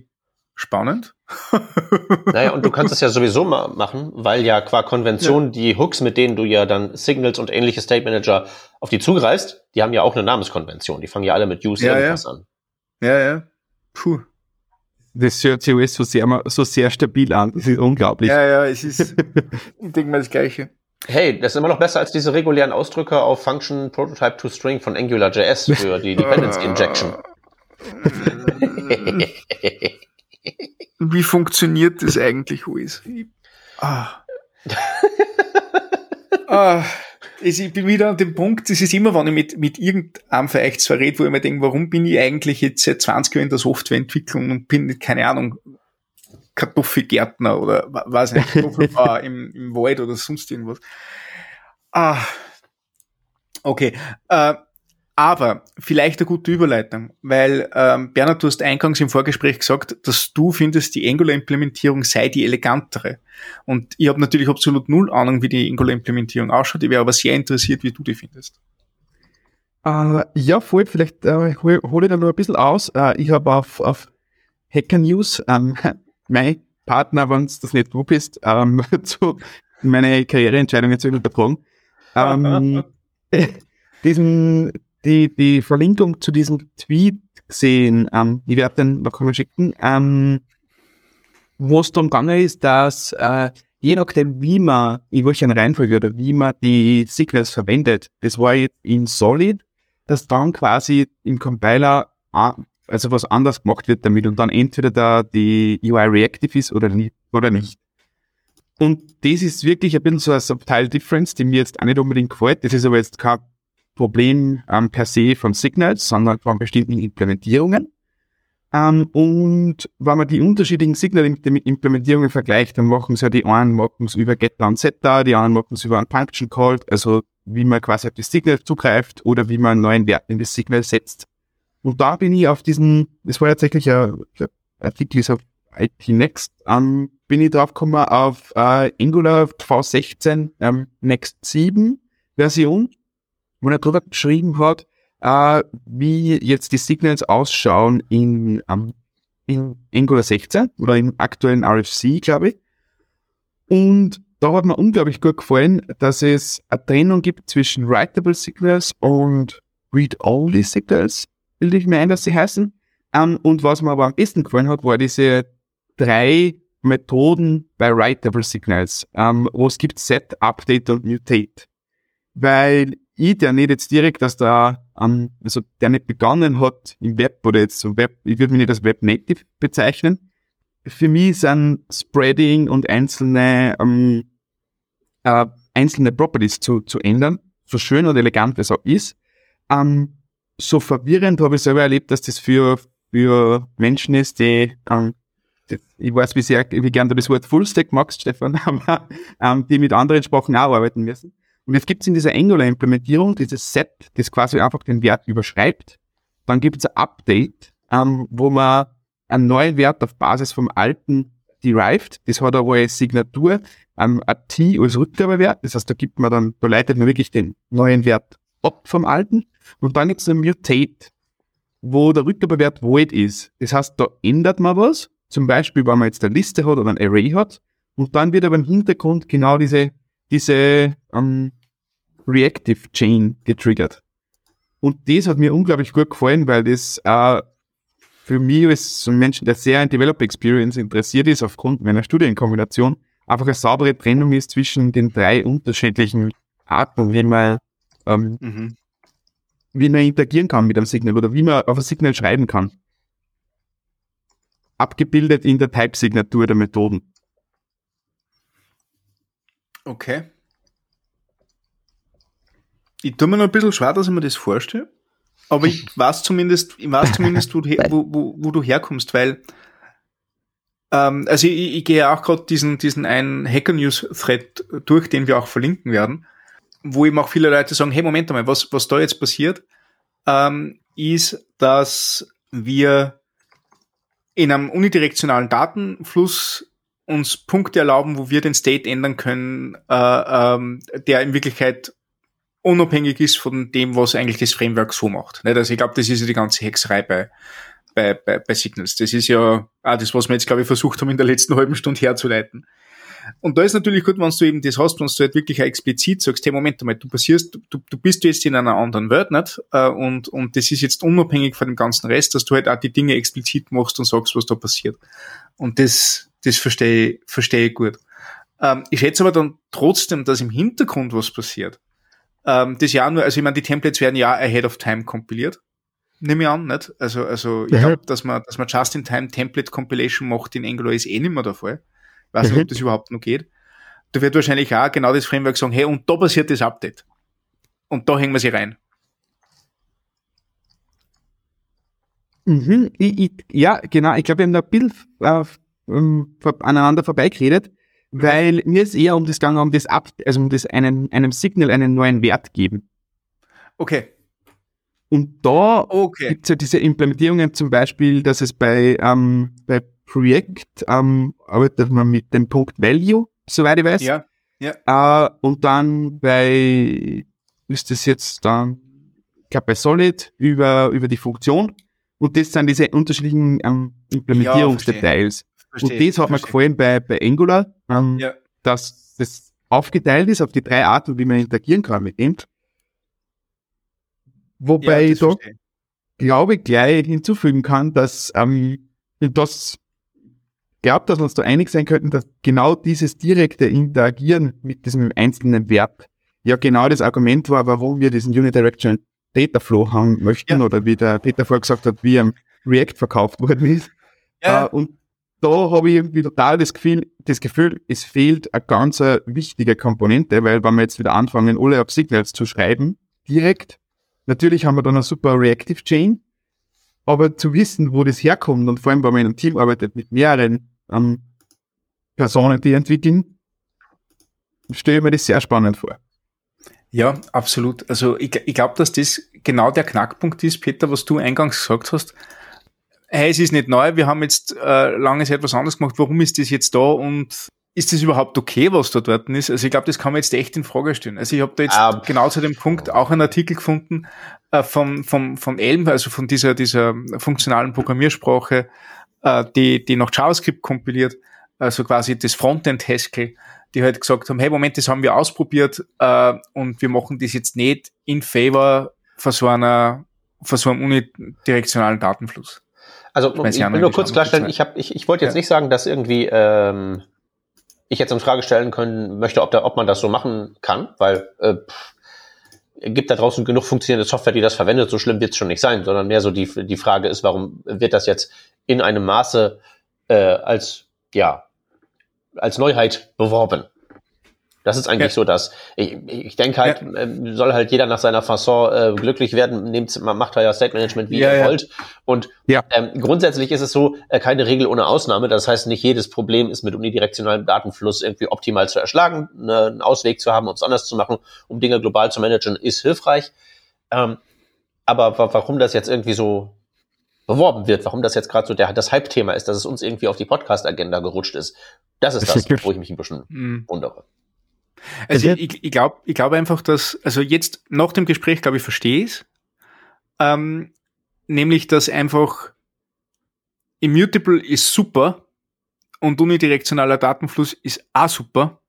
spannend. (laughs) naja, und du kannst es ja sowieso ma machen, weil ja qua Konvention ja. die Hooks, mit denen du ja dann Signals und ähnliche State Manager auf die zugreifst, die haben ja auch eine Namenskonvention. Die fangen ja alle mit Use ja, irgendwas ja. an. Ja, ja. Puh. Das hört sich alles so sehr, so sehr stabil an. Das ist unglaublich. Ja, ja, es ist, ich denke mal das Gleiche. Hey, das ist immer noch besser als diese regulären Ausdrücke auf Function Prototype to String von AngularJS für die (laughs) Dependency Injection. (laughs) Wie funktioniert das eigentlich alles? Ah. (laughs) ah. Ich bin wieder an dem Punkt, das ist immer, wenn ich mit, mit irgendeinem vielleicht zwar rede, wo ich mir denke, warum bin ich eigentlich jetzt seit 20 Jahren in der Softwareentwicklung und bin, keine Ahnung, Kartoffelgärtner oder was nicht, Kartoffelbauer (laughs) im, im Wald oder sonst irgendwas. Ah. Okay. Äh, aber vielleicht eine gute Überleitung, weil ähm, Bernhard, du hast eingangs im Vorgespräch gesagt, dass du findest, die Angular-Implementierung sei die elegantere. Und ich habe natürlich absolut null Ahnung, wie die Angular-Implementierung ausschaut. Ich wäre aber sehr interessiert, wie du die findest. Uh, ja, voll, vielleicht äh, hole hol ich da noch ein bisschen aus. Uh, ich habe auf, auf Hacker News ähm, mein Partner, wenn du das nicht du bist, ähm, (laughs) zu meine Karriereentscheidungen zu übertragen. Ähm, (laughs) diesen die, die Verlinkung zu diesem Tweet gesehen. Ähm, ich werde den noch mal schicken. Ähm, wo es darum gegangen ist, dass äh, je nachdem, wie man, in welcher Reihenfolge oder wie man die Sequence verwendet, das war jetzt in Solid, dass dann quasi im Compiler also was anders gemacht wird damit und dann entweder da die UI reactive ist oder nicht. Oder nicht. Und das ist wirklich ein bisschen so eine Subtile Difference, die mir jetzt auch nicht unbedingt gefällt. Das ist aber jetzt kein Problem ähm, per se von Signals, sondern von bestimmten Implementierungen. Ähm, und wenn man die unterschiedlichen Signal-Implementierungen vergleicht, dann machen sie ja die einen machen es über Getter und Setter, die anderen machen es über ein Function Call, also wie man quasi auf das Signal zugreift oder wie man einen neuen Wert in das Signal setzt. Und da bin ich auf diesen, das war tatsächlich ein, Artikel ist auf IT Next, ähm, bin ich drauf gekommen auf äh, Angular V16 ähm, Next 7 Version, wo er drüber geschrieben hat, äh, wie jetzt die Signals ausschauen in, ähm, in Angular 16 oder im aktuellen RFC, glaube ich. Und da hat mir unglaublich gut gefallen, dass es eine Trennung gibt zwischen Writable Signals und Read-Only Signals, bilde ich mir ein, dass sie heißen. Um, ähm, und was mir aber am besten gefallen hat, war diese drei Methoden bei Writable Signals, ähm, wo es gibt Set, Update und Mutate. Weil ich, der nicht jetzt direkt, dass da, um, also der nicht begonnen hat im Web oder jetzt so Web, ich würde mich nicht als Web Native bezeichnen. Für mich sind Spreading und einzelne, um, äh, einzelne Properties zu, zu ändern, so schön und elegant es auch ist, um, so verwirrend habe ich selber erlebt, dass das für, für Menschen ist, die, ähm, ich weiß, wie sehr, wie gern du das Wort Fullstack magst, Stefan, (laughs) aber ähm, die mit anderen Sprachen auch arbeiten müssen. Und jetzt gibt es in dieser Angular-Implementierung dieses Set, das quasi einfach den Wert überschreibt. Dann gibt es ein Update, ähm, wo man einen neuen Wert auf Basis vom alten derived. Das hat aber als Signatur ähm, ein T als Rückgabewert. Das heißt, da gibt man dann, da leitet man wirklich den neuen Wert ab vom alten. Und dann gibt es ein Mutate, wo der Rückgabewert void ist. Das heißt, da ändert man was. Zum Beispiel, wenn man jetzt eine Liste hat oder ein Array hat. Und dann wird aber im Hintergrund genau diese diese ähm, Reactive Chain getriggert. Und das hat mir unglaublich gut gefallen, weil das äh, für mich als so ein Mensch, der sehr an Developer Experience interessiert ist, aufgrund meiner Studienkombination, einfach eine saubere Trennung ist zwischen den drei unterschiedlichen Arten, wie man, ähm, mhm. Wie man interagieren kann mit einem Signal oder wie man auf ein Signal schreiben kann. Abgebildet in der Type-Signatur der Methoden. Okay. Ich tue mir noch ein bisschen schwer, dass ich mir das vorstelle. Aber ich (laughs) weiß zumindest, ich weiß zumindest, wo du, wo, wo, wo du herkommst, weil ähm, also ich, ich gehe auch gerade diesen, diesen einen Hacker News Thread durch, den wir auch verlinken werden, wo eben auch viele Leute sagen, hey, Moment einmal, was, was da jetzt passiert, ähm, ist, dass wir in einem unidirektionalen Datenfluss uns Punkte erlauben, wo wir den State ändern können, äh, ähm, der in Wirklichkeit unabhängig ist von dem, was eigentlich das Framework so macht. Nicht? Also ich glaube, das ist ja die ganze Hexerei bei, bei, bei, bei Signals. Das ist ja auch das, was wir jetzt, glaube ich, versucht haben, in der letzten halben Stunde herzuleiten. Und da ist natürlich gut, wenn du eben das hast, wenn du halt wirklich explizit sagst, hey, Moment einmal, du passierst, du, du bist jetzt in einer anderen Welt, nicht? Äh, und, und das ist jetzt unabhängig von dem ganzen Rest, dass du halt auch die Dinge explizit machst und sagst, was da passiert. Und das, das verstehe, verstehe ich gut. Ähm, ich schätze aber dann trotzdem, dass im Hintergrund was passiert. Ähm, das ja nur, also ich meine, die Templates werden ja ahead of time kompiliert. Nehme ich an, nicht? Also, also ich ja. glaube, dass man, dass man Just-in-Time Template Compilation macht in Angular ist eh nicht mehr der Fall. Weiß nicht, ob mhm. das überhaupt noch geht. Da wird wahrscheinlich auch genau das Framework sagen, hey, und da passiert das Update. Und da hängen wir sie rein. Mhm, ich, ich, ja, genau. Ich glaube, wir haben da ein bisschen äh, ähm, aneinander vorbeigeredet, weil mir ist eher um das gegangen, um das ab, also um das einen, einem Signal einen neuen Wert geben. Okay. Und da okay. gibt es ja diese Implementierungen zum Beispiel, dass es bei, ähm, bei Projekt ähm, arbeitet man mit dem Punkt Value, soweit ich weiß. Ja. ja. Äh, und dann bei, ist das jetzt dann, ich glaube bei Solid über, über die Funktion. Und das sind diese unterschiedlichen ähm, Implementierungsdetails. Ja, und das hat mir gefallen bei, bei Angular, ähm, ja. dass das aufgeteilt ist auf die drei Arten, wie man interagieren kann mit dem. Wobei ja, ich da, glaube ich, gleich hinzufügen kann, dass ähm, das glaubt, dass wir uns da einig sein könnten, dass genau dieses direkte Interagieren mit diesem einzelnen Wert ja genau das Argument war, warum wir diesen Unidirectional Data Flow haben möchten ja. oder wie der Peter vorher gesagt hat, wie am React verkauft worden ist. Ja. Äh, und da habe ich irgendwie total das Gefühl, das Gefühl, es fehlt eine ganz wichtige Komponente, weil wenn wir jetzt wieder anfangen, alle App Signals zu schreiben, direkt, natürlich haben wir dann eine super Reactive Chain, aber zu wissen, wo das herkommt und vor allem, wenn man in einem Team arbeitet mit mehreren ähm, Personen, die entwickeln, stelle ich mir das sehr spannend vor. Ja, absolut. Also ich, ich glaube, dass das genau der Knackpunkt ist, Peter, was du eingangs gesagt hast. Hey, es ist nicht neu, wir haben jetzt äh, lange Zeit was anderes gemacht, warum ist das jetzt da und ist das überhaupt okay, was da dort ist? Also ich glaube, das kann man jetzt echt in Frage stellen. Also ich habe da jetzt um. genau zu dem Punkt auch einen Artikel gefunden äh, vom, vom, vom Elm, also von dieser, dieser funktionalen Programmiersprache, äh, die, die nach JavaScript kompiliert, also quasi das Frontend-Haskell, die halt gesagt haben, hey, Moment, das haben wir ausprobiert äh, und wir machen das jetzt nicht in favor von so einer, von so einem unidirektionalen Datenfluss. Also ich, ich will nur kurz klarstellen, ich, hab, ich, ich wollte jetzt ja. nicht sagen, dass irgendwie ähm, ich jetzt in Frage stellen können möchte, ob, da, ob man das so machen kann, weil äh, pff, gibt da draußen genug funktionierende Software, die das verwendet, so schlimm wird es schon nicht sein, sondern mehr so die, die Frage ist, warum wird das jetzt in einem Maße äh, als, ja, als Neuheit beworben? Das ist eigentlich ja. so, dass ich, ich denke halt, ja. äh, soll halt jeder nach seiner Fasson äh, glücklich werden, nehmt, macht euer State Management, wie ja, ihr wollt. Und ähm, grundsätzlich ist es so, äh, keine Regel ohne Ausnahme. Das heißt, nicht jedes Problem ist mit unidirektionalem Datenfluss irgendwie optimal zu erschlagen. Ne, einen Ausweg zu haben, um es anders zu machen, um Dinge global zu managen, ist hilfreich. Ähm, aber warum das jetzt irgendwie so beworben wird, warum das jetzt gerade so der, das Hype-Thema ist, dass es uns irgendwie auf die Podcast-Agenda gerutscht ist, das ist das, wo ich mich ein bisschen mhm. wundere. Also ich, ich glaube ich glaub einfach, dass, also jetzt nach dem Gespräch, glaube ich, verstehe ich es. Ähm, nämlich, dass einfach Immutable ist super und unidirektionaler Datenfluss ist auch super,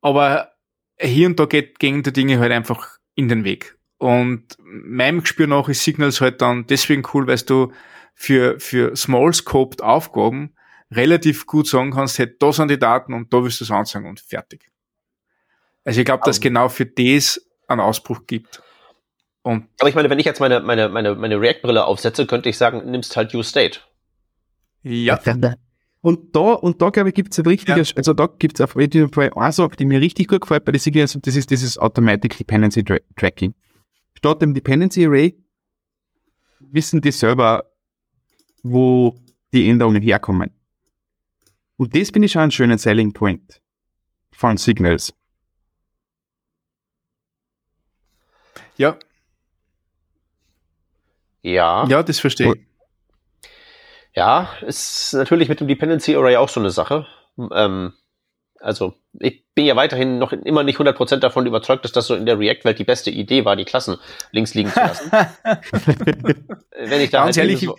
aber hier und da geht gegen die Dinge halt einfach in den Weg. Und meinem Gespür nach ist Signals halt dann deswegen cool, weil du für, für small scoped Aufgaben relativ gut sagen kannst, hey, da sind die Daten und da willst du es anzeigen und fertig. Also ich glaube, dass genau für das einen Ausbruch gibt. Und aber ich meine, wenn ich jetzt meine, meine, meine, meine React-Brille aufsetze, könnte ich sagen, nimmst halt U-State. Ja. Und da, und da glaube ich, gibt es ein richtiges, ja. also da gibt es auf jeden Fall eine Sache, die mir richtig gut gefällt bei der Signal, das ist dieses Automatic Dependency Tracking. Statt dem Dependency Array wissen die selber, wo die Änderungen herkommen. Und das finde ich schon einen schönen Selling Point von Signals. Ja. Ja. Ja, das verstehe ich. Ja, ist natürlich mit dem Dependency Array auch so eine Sache. Ähm, also ich bin ja weiterhin noch immer nicht 100% davon überzeugt, dass das so in der React-Welt die beste Idee war, die Klassen links liegen zu lassen. (laughs) Wenn ich da halt so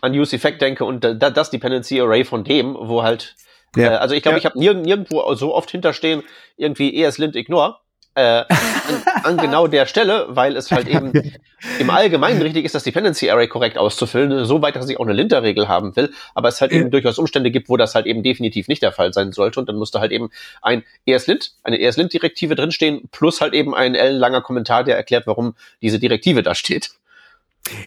an Use Effect denke und da, das Dependency Array von dem, wo halt, ja. äh, also ich glaube, ja. ich habe nirg nirgendwo so oft hinterstehen, irgendwie ESLint Ignore, äh, an, an, genau der Stelle, weil es halt eben im Allgemeinen richtig ist, das Dependency Array korrekt auszufüllen, so weit, dass ich auch eine Linter-Regel haben will, aber es halt eben durchaus Umstände gibt, wo das halt eben definitiv nicht der Fall sein sollte. Und dann musste halt eben ein ESLint, eine ESLint-Direktive drinstehen, plus halt eben ein ellenlanger Kommentar, der erklärt, warum diese Direktive da steht.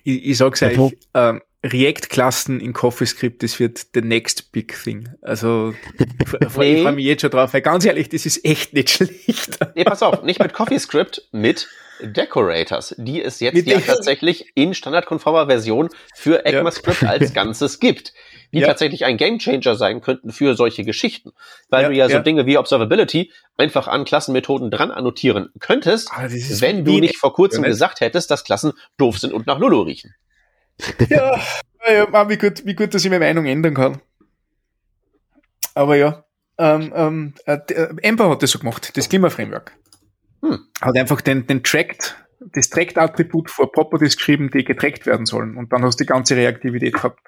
Ich, ich sag's euch, ähm, React-Klassen in CoffeeScript, das wird the next big thing. Also (laughs) nee. ich freue mich jetzt schon drauf, weil ganz ehrlich, das ist echt nicht (laughs) schlecht. Nee, pass auf, nicht mit CoffeeScript, mit Decorators, die es jetzt ja tatsächlich in standardkonformer Version für ECMAScript ja. als (laughs) Ganzes gibt, die ja. tatsächlich ein Gamechanger sein könnten für solche Geschichten, weil ja, du ja so Dinge wie Observability einfach an Klassenmethoden dran annotieren könntest, ah, wenn du nicht vor kurzem gesagt hättest, dass Klassen doof sind und nach Lulu riechen (laughs) ja, ja wie, gut, wie gut, dass ich meine Meinung ändern kann. Aber ja, ähm, ähm, äh, Ember hat das so gemacht, das Klima-Framework. Hm. Hat einfach den, den Tracked, das Tracked-Attribut vor Properties geschrieben, die getrackt werden sollen. Und dann hast du die ganze Reaktivität gehabt.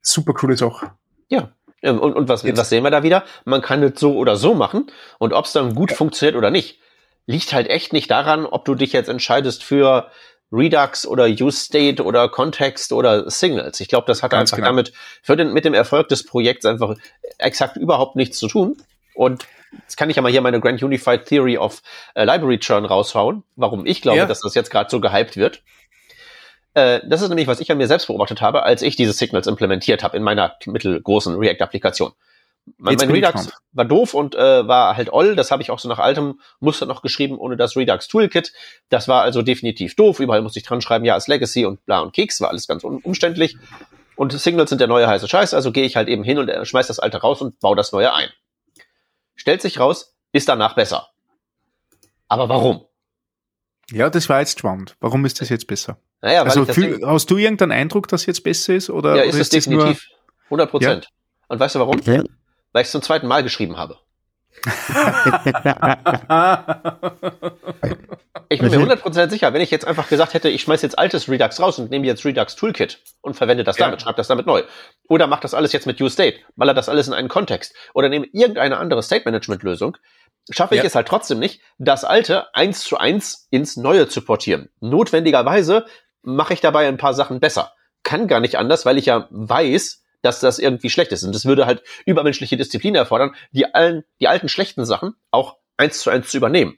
Super coole Sache. Ja. Und, und was, was sehen wir da wieder? Man kann das so oder so machen. Und ob es dann gut ja. funktioniert oder nicht, liegt halt echt nicht daran, ob du dich jetzt entscheidest für Redux oder Use State oder Context oder Signals. Ich glaube, das hat Ganz einfach genau. damit für den, mit dem Erfolg des Projekts einfach exakt überhaupt nichts zu tun. Und jetzt kann ich ja mal hier meine Grand Unified Theory of äh, Library Churn raushauen, warum ich glaube, ja. dass das jetzt gerade so gehypt wird. Äh, das ist nämlich, was ich an mir selbst beobachtet habe, als ich diese Signals implementiert habe in meiner mittelgroßen React-Applikation. Mein, mein Redux war doof und äh, war halt oll. Das habe ich auch so nach altem Muster noch geschrieben, ohne das Redux Toolkit. Das war also definitiv doof. Überall musste ich dran schreiben, ja, als Legacy und bla und Keks. War alles ganz umständlich. Und Signals sind der neue heiße Scheiß. Also gehe ich halt eben hin und äh, schmeiß das alte raus und baue das neue ein. Stellt sich raus, ist danach besser. Aber warum? Ja, das war jetzt spannend. Warum ist das jetzt besser? Naja, also fühl, hast du irgendeinen Eindruck, dass jetzt besser ist? Oder, ja, ist es definitiv. 100 Prozent. Ja? Und weißt du warum? Weil ich es zum zweiten Mal geschrieben habe. (laughs) ich bin mir 100% sicher, wenn ich jetzt einfach gesagt hätte, ich schmeiß jetzt altes Redux raus und nehme jetzt Redux Toolkit und verwende das ja. damit, schreibe das damit neu. Oder mach das alles jetzt mit UState, baller das alles in einen Kontext. Oder nehme irgendeine andere State-Management-Lösung, schaffe ich ja. es halt trotzdem nicht, das alte eins zu eins ins neue zu portieren. Notwendigerweise mache ich dabei ein paar Sachen besser. Kann gar nicht anders, weil ich ja weiß, dass das irgendwie schlecht ist. Und das würde halt übermenschliche Disziplin erfordern, die allen, die alten schlechten Sachen auch eins zu eins zu übernehmen.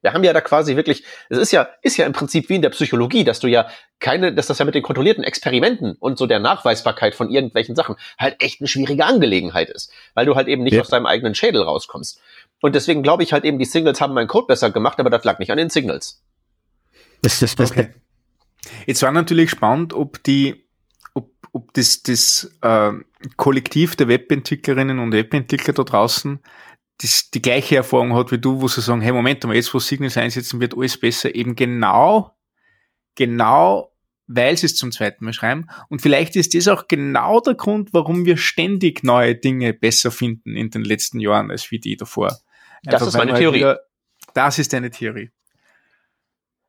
Wir haben ja da quasi wirklich, es ist ja, ist ja im Prinzip wie in der Psychologie, dass du ja keine, dass das ja mit den kontrollierten Experimenten und so der Nachweisbarkeit von irgendwelchen Sachen halt echt eine schwierige Angelegenheit ist, weil du halt eben nicht ja. aus deinem eigenen Schädel rauskommst. Und deswegen glaube ich halt eben, die Singles haben meinen Code besser gemacht, aber das lag nicht an den Signals. Das ist das okay. Jetzt war natürlich spannend, ob die ob das, das äh, Kollektiv der Webentwicklerinnen und Webentwickler da draußen das, die gleiche Erfahrung hat wie du, wo sie sagen, hey, Moment mal, jetzt wo Signals einsetzen, wird alles besser, eben genau, genau, weil sie es zum zweiten Mal schreiben. Und vielleicht ist das auch genau der Grund, warum wir ständig neue Dinge besser finden in den letzten Jahren als wie die davor. Einfach das ist meine Theorie. Wieder, das ist deine Theorie.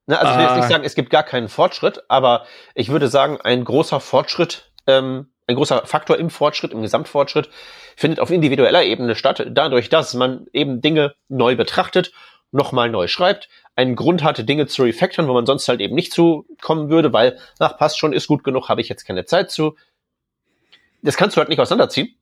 Na, also ich will jetzt nicht ah. sagen, es gibt gar keinen Fortschritt, aber ich würde sagen, ein großer Fortschritt ähm, ein großer Faktor im Fortschritt, im Gesamtfortschritt, findet auf individueller Ebene statt, dadurch, dass man eben Dinge neu betrachtet, nochmal neu schreibt, einen Grund hatte, Dinge zu refactoren, wo man sonst halt eben nicht zukommen würde, weil, ach, passt schon, ist gut genug, habe ich jetzt keine Zeit zu. Das kannst du halt nicht auseinanderziehen.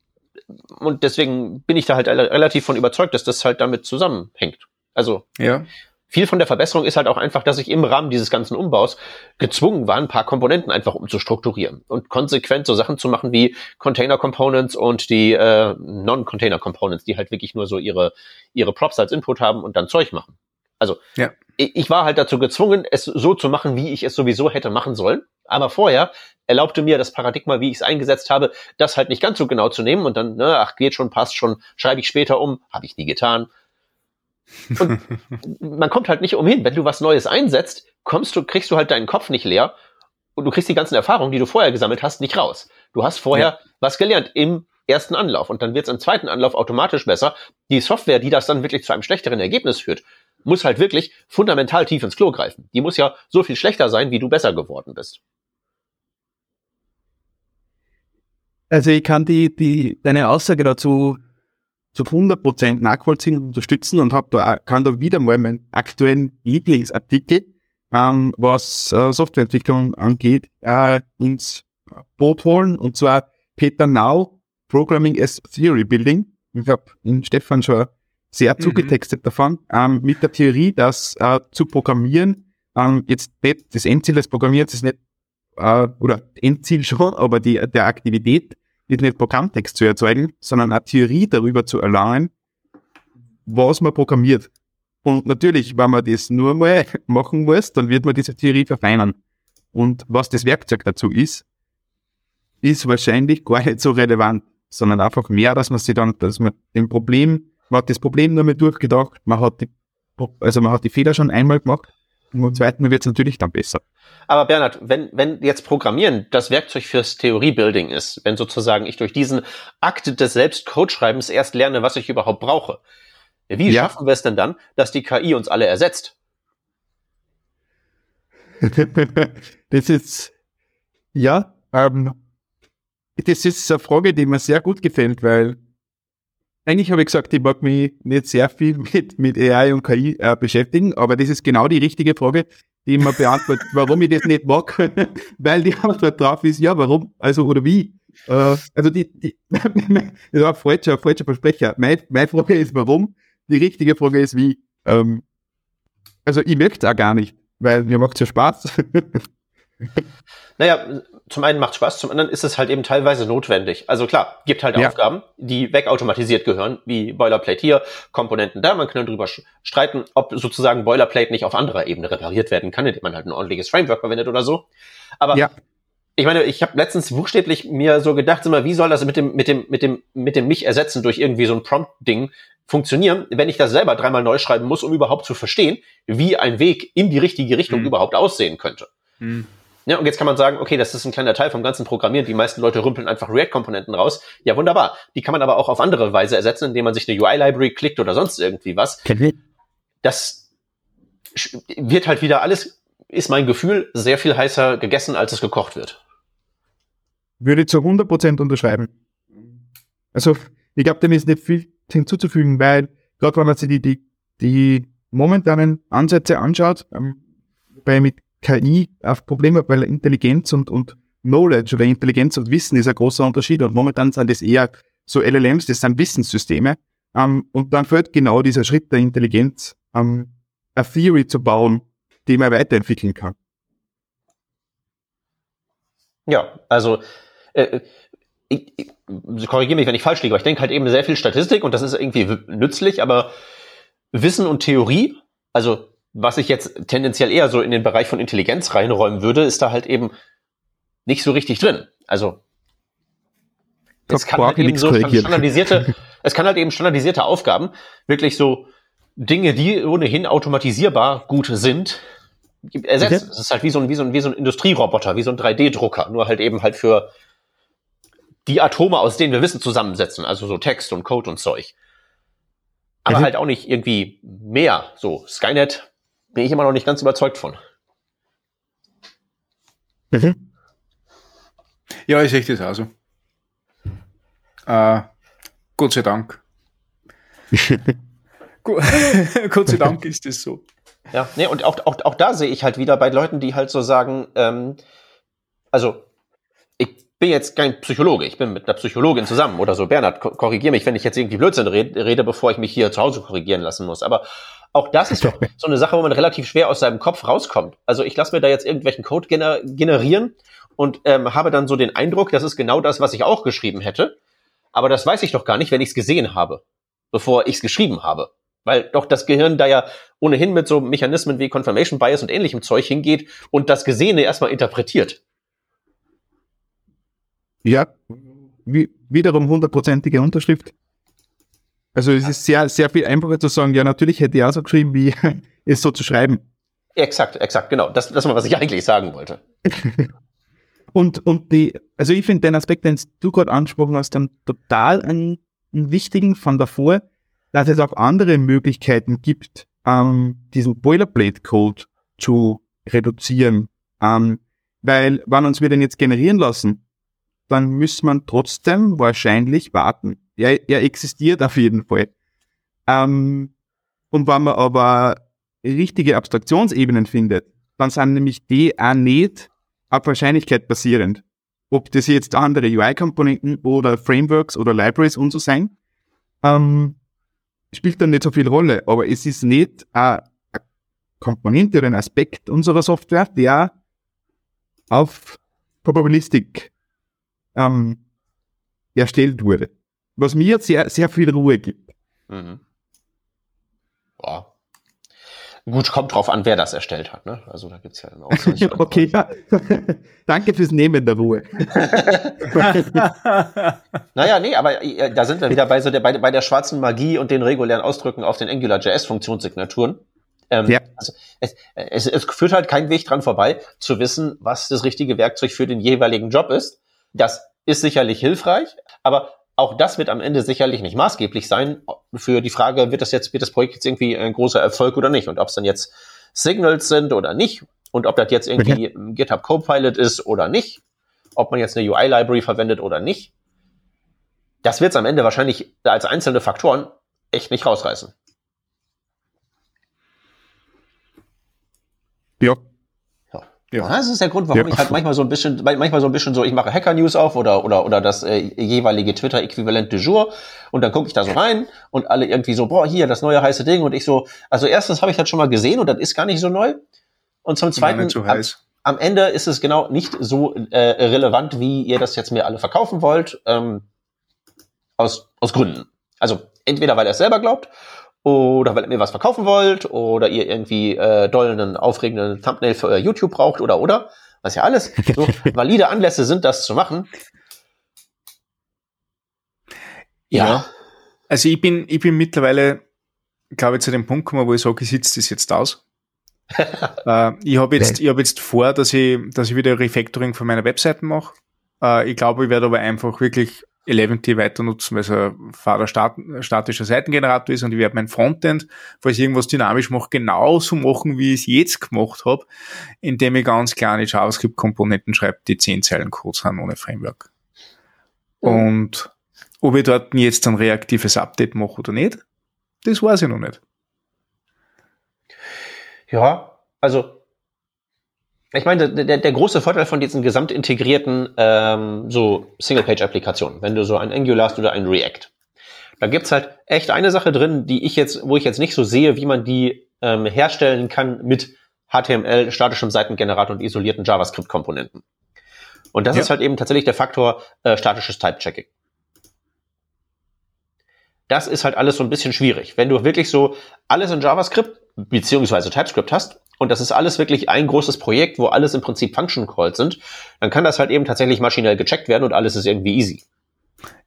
Und deswegen bin ich da halt relativ von überzeugt, dass das halt damit zusammenhängt. Also, ja viel von der Verbesserung ist halt auch einfach, dass ich im Rahmen dieses ganzen Umbaus gezwungen war, ein paar Komponenten einfach umzustrukturieren und konsequent so Sachen zu machen wie Container Components und die äh, Non-Container Components, die halt wirklich nur so ihre, ihre Props als Input haben und dann Zeug machen. Also ja. ich, ich war halt dazu gezwungen, es so zu machen, wie ich es sowieso hätte machen sollen. Aber vorher erlaubte mir das Paradigma, wie ich es eingesetzt habe, das halt nicht ganz so genau zu nehmen und dann, ne, ach, geht schon, passt schon, schreibe ich später um, habe ich nie getan und man kommt halt nicht umhin. Wenn du was Neues einsetzt, kommst du, kriegst du halt deinen Kopf nicht leer und du kriegst die ganzen Erfahrungen, die du vorher gesammelt hast, nicht raus. Du hast vorher ja. was gelernt im ersten Anlauf und dann wird es im zweiten Anlauf automatisch besser. Die Software, die das dann wirklich zu einem schlechteren Ergebnis führt, muss halt wirklich fundamental tief ins Klo greifen. Die muss ja so viel schlechter sein, wie du besser geworden bist. Also ich kann die, die, deine Aussage dazu zu 100% nachvollziehen und unterstützen und hab da, kann da wieder mal meinen aktuellen Lieblingsartikel, ähm, was äh, Softwareentwicklung angeht, äh, ins Boot holen. Und zwar Peter Nau, Programming as Theory Building. Ich habe in Stefan schon sehr mhm. zugetextet davon, ähm, mit der Theorie, dass äh, zu programmieren, ähm, jetzt das Endziel des Programmierens ist nicht, äh, oder Endziel schon, aber die, der Aktivität nicht, Programmtext zu erzeugen, sondern eine Theorie darüber zu erlangen, was man programmiert. Und natürlich, wenn man das nur mal (laughs) machen muss, dann wird man diese Theorie verfeinern. Und was das Werkzeug dazu ist, ist wahrscheinlich gar nicht so relevant, sondern einfach mehr, dass man sich dann, dass man dem Problem, man hat das Problem nur mal durchgedacht, man hat die, also man hat die Fehler schon einmal gemacht und beim zweiten wird es natürlich dann besser. Aber Bernhard, wenn, wenn jetzt Programmieren das Werkzeug fürs Theoriebuilding ist, wenn sozusagen ich durch diesen Akt des Selbstcodeschreibens erst lerne, was ich überhaupt brauche, wie ja. schaffen wir es denn dann, dass die KI uns alle ersetzt? (laughs) das ist, ja, ähm, das ist eine Frage, die mir sehr gut gefällt, weil eigentlich habe ich gesagt, ich mag mich nicht sehr viel (laughs) mit, mit AI und KI äh, beschäftigen, aber das ist genau die richtige Frage, die man beantwortet, warum ich das nicht mag, (laughs) weil die Antwort drauf ist, ja, warum, also oder wie. Äh, also die, die (laughs) das war ein falscher, falscher Versprecher. Meine, meine Frage ist, warum, die richtige Frage ist, wie. Ähm, also ich möchte es auch gar nicht, weil mir macht es ja Spaß. Naja, zum einen macht Spaß, zum anderen ist es halt eben teilweise notwendig. Also klar, gibt halt ja. Aufgaben, die wegautomatisiert gehören, wie Boilerplate hier, Komponenten da. Man kann darüber streiten, ob sozusagen Boilerplate nicht auf anderer Ebene repariert werden kann, indem man halt ein ordentliches Framework verwendet oder so. Aber ja. ich meine, ich habe letztens buchstäblich mir so gedacht, immer, wie soll das mit dem, mit dem, mit dem, mit dem mich ersetzen durch irgendwie so ein Prompt-Ding funktionieren, wenn ich das selber dreimal neu schreiben muss, um überhaupt zu verstehen, wie ein Weg in die richtige Richtung hm. überhaupt aussehen könnte. Hm. Ja, und jetzt kann man sagen, okay, das ist ein kleiner Teil vom ganzen Programmieren. Die meisten Leute rümpeln einfach React-Komponenten raus. Ja, wunderbar. Die kann man aber auch auf andere Weise ersetzen, indem man sich eine UI-Library klickt oder sonst irgendwie was. Das wird halt wieder alles, ist mein Gefühl, sehr viel heißer gegessen, als es gekocht wird. Würde zu 100% unterschreiben. Also, ich glaube, dem ist nicht viel hinzuzufügen, weil gerade wenn man sich die, die, die momentanen Ansätze anschaut, ähm, bei mit KI auf Probleme, weil Intelligenz und, und Knowledge oder Intelligenz und Wissen ist ein großer Unterschied und momentan sind das eher so LLMs, das sind Wissenssysteme ähm, und dann fällt genau dieser Schritt der Intelligenz, ähm, eine Theory zu bauen, die man weiterentwickeln kann. Ja, also äh, ich, ich korrigiere mich, wenn ich falsch liege, aber ich denke halt eben sehr viel Statistik und das ist irgendwie nützlich, aber Wissen und Theorie, also was ich jetzt tendenziell eher so in den Bereich von Intelligenz reinräumen würde, ist da halt eben nicht so richtig drin. Also es kann halt eben so standardisierte, (laughs) es kann halt eben standardisierte Aufgaben, wirklich so Dinge, die ohnehin automatisierbar gut sind, ersetzen. Es ist halt wie so ein, wie so ein, wie so ein Industrieroboter, wie so ein 3D-Drucker, nur halt eben halt für die Atome, aus denen wir Wissen zusammensetzen, also so Text und Code und Zeug. Aber mhm. halt auch nicht irgendwie mehr. So, Skynet bin ich immer noch nicht ganz überzeugt von. Mhm. Ja, ich sehe das auch so. Äh, Gott sei Dank. (laughs) (laughs) Gott sei Dank ist das so. Ja, nee, und auch, auch, auch da sehe ich halt wieder bei Leuten, die halt so sagen, ähm, also ich bin jetzt kein Psychologe, ich bin mit einer Psychologin zusammen oder so. Bernhard, korrigiere mich, wenn ich jetzt irgendwie Blödsinn rede, rede, bevor ich mich hier zu Hause korrigieren lassen muss. Aber auch das ist (laughs) so eine Sache, wo man relativ schwer aus seinem Kopf rauskommt. Also ich lasse mir da jetzt irgendwelchen Code gener generieren und ähm, habe dann so den Eindruck, das ist genau das, was ich auch geschrieben hätte. Aber das weiß ich doch gar nicht, wenn ich es gesehen habe, bevor ich es geschrieben habe. Weil doch das Gehirn da ja ohnehin mit so Mechanismen wie Confirmation Bias und ähnlichem Zeug hingeht und das Gesehene erstmal interpretiert. Ja, wie, wiederum hundertprozentige Unterschrift. Also es ist sehr, sehr viel einfacher zu sagen, ja, natürlich hätte ich auch so geschrieben, wie (laughs) es so zu schreiben. Exakt, exakt, genau. Das, das war, was ich eigentlich sagen wollte. (laughs) und, und die, also ich finde den Aspekt, den du gerade angesprochen hast, dann total einen, einen wichtigen von davor, dass es auch andere Möglichkeiten gibt, ähm, diesen Boilerplate-Code zu reduzieren. Ähm, weil, wenn uns wir den jetzt generieren lassen, dann muss man trotzdem wahrscheinlich warten. Er, er existiert auf jeden Fall. Ähm, und wenn man aber richtige Abstraktionsebenen findet, dann sind nämlich die auch nicht auf Wahrscheinlichkeit basierend. Ob das jetzt andere UI-Komponenten oder Frameworks oder Libraries und so sein, ähm, spielt dann nicht so viel Rolle. Aber es ist nicht eine Komponente oder ein Aspekt unserer Software, der auf Probabilistik ähm, erstellt wurde was mir sehr, sehr viel Ruhe gibt. Mhm. Boah. Gut, kommt drauf an, wer das erstellt hat. Ne? Also da gibt's ja dann auch (laughs) Okay, ja. (laughs) danke fürs Nehmen der Ruhe. (laughs) naja, nee, aber äh, da sind wir wieder bei, so der, bei, bei der schwarzen Magie und den regulären Ausdrücken auf den AngularJS-Funktionssignaturen. Ähm, ja. also es, es, es führt halt kein Weg dran vorbei, zu wissen, was das richtige Werkzeug für den jeweiligen Job ist. Das ist sicherlich hilfreich, aber auch das wird am Ende sicherlich nicht maßgeblich sein für die Frage, wird das jetzt, wird das Projekt jetzt irgendwie ein großer Erfolg oder nicht? Und ob es dann jetzt Signals sind oder nicht und ob das jetzt irgendwie okay. GitHub Copilot ist oder nicht, ob man jetzt eine UI-Library verwendet oder nicht, das wird es am Ende wahrscheinlich als einzelne Faktoren echt nicht rausreißen. Ja, ja. Das ist der Grund, warum ja. ich halt manchmal so ein bisschen, manchmal so ein bisschen so, ich mache Hacker News auf oder oder oder das äh, jeweilige Twitter-Äquivalent du jour und dann gucke ich da so rein und alle irgendwie so, boah, hier das neue heiße Ding und ich so, also erstens habe ich das schon mal gesehen und das ist gar nicht so neu und zum zweiten heiß. am Ende ist es genau nicht so äh, relevant, wie ihr das jetzt mir alle verkaufen wollt, ähm, aus, aus Gründen. Also entweder weil er es selber glaubt oder weil ihr mir was verkaufen wollt oder ihr irgendwie äh, dollen aufregenden Thumbnail für euer YouTube braucht oder oder was ja alles (laughs) so valide Anlässe sind, das zu machen. Ja. ja. Also ich bin, ich bin mittlerweile, glaube ich, zu dem Punkt gekommen, wo ich sage, ich sitze das jetzt aus. (laughs) äh, ich habe jetzt, ich hab jetzt vor, dass ich, dass ich wieder Refactoring von meiner Webseiten mache. Äh, ich glaube, ich werde aber einfach wirklich Eleventy weiter nutzen, weil es ein statischer Seitengenerator ist und ich werde mein Frontend, falls ich irgendwas dynamisch mache, genauso machen, wie ich es jetzt gemacht habe, indem ich ganz kleine JavaScript-Komponenten schreibe, die 10 Zeilen Code sind ohne Framework. Mhm. Und ob ich dort jetzt ein reaktives Update mache oder nicht, das weiß ich noch nicht. Ja, also ich meine, der, der große Vorteil von diesen gesamtintegrierten ähm, so Single-Page-Applikationen, wenn du so ein Angular hast oder ein React, da gibt's halt echt eine Sache drin, die ich jetzt, wo ich jetzt nicht so sehe, wie man die ähm, herstellen kann mit HTML, statischem Seitengenerator und isolierten JavaScript-Komponenten. Und das ja. ist halt eben tatsächlich der Faktor äh, statisches Type-Checking. Das ist halt alles so ein bisschen schwierig. Wenn du wirklich so alles in JavaScript beziehungsweise TypeScript hast und das ist alles wirklich ein großes Projekt, wo alles im Prinzip Function Calls sind, dann kann das halt eben tatsächlich maschinell gecheckt werden und alles ist irgendwie easy.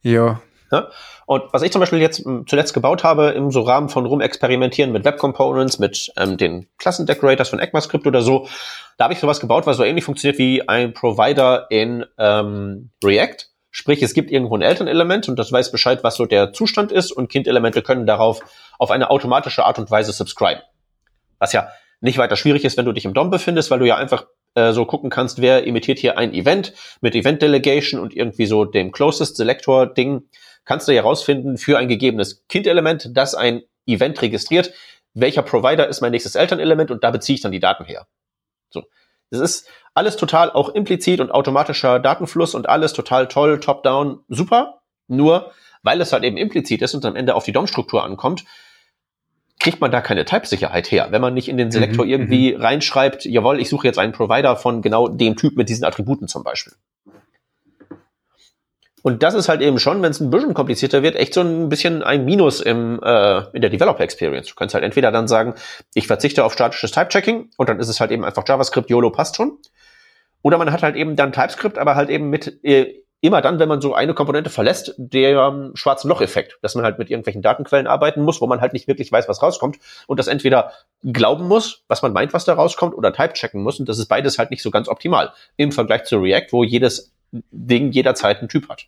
Ja. ja? Und was ich zum Beispiel jetzt hm, zuletzt gebaut habe, im so Rahmen von rumexperimentieren mit Web Components, mit ähm, den Klassendecorators von ECMAScript oder so, da habe ich sowas gebaut, was so ähnlich funktioniert wie ein Provider in ähm, React. Sprich, es gibt irgendwo ein Elternelement und das weiß Bescheid, was so der Zustand ist und Kindelemente können darauf auf eine automatische Art und Weise subscriben. Was ja nicht weiter schwierig ist, wenn du dich im DOM befindest, weil du ja einfach äh, so gucken kannst, wer imitiert hier ein Event mit Event Delegation und irgendwie so dem Closest Selector Ding, kannst du ja rausfinden für ein gegebenes Kindelement, das ein Event registriert, welcher Provider ist mein nächstes Elternelement und da beziehe ich dann die Daten her. So. Das ist alles total auch implizit und automatischer Datenfluss und alles total toll, top-down, super. Nur, weil es halt eben implizit ist und am Ende auf die DOM-Struktur ankommt, kriegt man da keine Type-Sicherheit her, wenn man nicht in den Selektor mhm, irgendwie mhm. reinschreibt, jawohl, ich suche jetzt einen Provider von genau dem Typ mit diesen Attributen zum Beispiel. Und das ist halt eben schon, wenn es ein bisschen komplizierter wird, echt so ein bisschen ein Minus im, äh, in der Developer Experience. Du kannst halt entweder dann sagen, ich verzichte auf statisches Type-Checking und dann ist es halt eben einfach JavaScript, YOLO passt schon. Oder man hat halt eben dann TypeScript, aber halt eben mit äh, immer dann, wenn man so eine Komponente verlässt, der ähm, schwarzen Loch-Effekt, dass man halt mit irgendwelchen Datenquellen arbeiten muss, wo man halt nicht wirklich weiß, was rauskommt und das entweder glauben muss, was man meint, was da rauskommt, oder Type checken muss und das ist beides halt nicht so ganz optimal im Vergleich zu React, wo jedes Ding jederzeit einen Typ hat.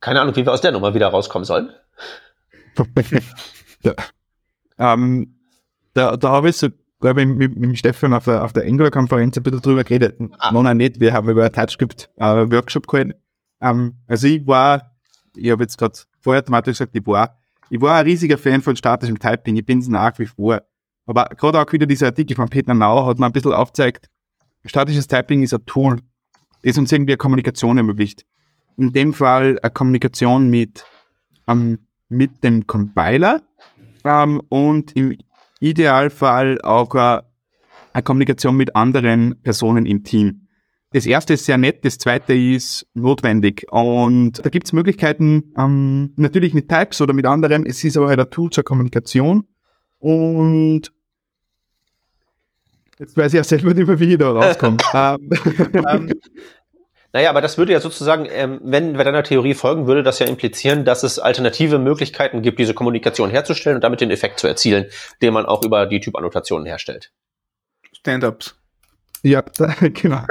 Keine Ahnung, wie wir aus der Nummer wieder rauskommen sollen. (laughs) ja. ähm, da, da habe ich so glaube ich, mit, mit Stefan auf der, auf der Angular-Konferenz ein bisschen drüber geredet. Ah. Nein, nicht, wir haben über einen TypeScript-Workshop äh, gehalten. Ähm, also ich war, ich habe jetzt gerade vorher automatisch gesagt, ich war, ich war ein riesiger Fan von statischem Typing, ich bin es nach wie vor. Aber gerade auch wieder dieser Artikel von Peter Nau hat mir ein bisschen aufgezeigt, statisches Typing ist ein Tool, das uns irgendwie eine Kommunikation ermöglicht. In dem Fall eine Kommunikation mit, ähm, mit dem Compiler ähm, und im Idealfall auch äh, eine Kommunikation mit anderen Personen im Team. Das erste ist sehr nett, das zweite ist notwendig. Und da gibt es Möglichkeiten, ähm, natürlich mit Types oder mit anderen. Es ist aber halt ein Tool zur Kommunikation. Und jetzt weiß ich auch selber nicht mehr, wie ich da rauskomme. (laughs) ähm, (laughs) ähm naja, aber das würde ja sozusagen, ähm, wenn wir deiner Theorie folgen, würde das ja implizieren, dass es alternative Möglichkeiten gibt, diese Kommunikation herzustellen und damit den Effekt zu erzielen, den man auch über die Typannotationen herstellt. Stand-ups. Ja, (laughs) genau.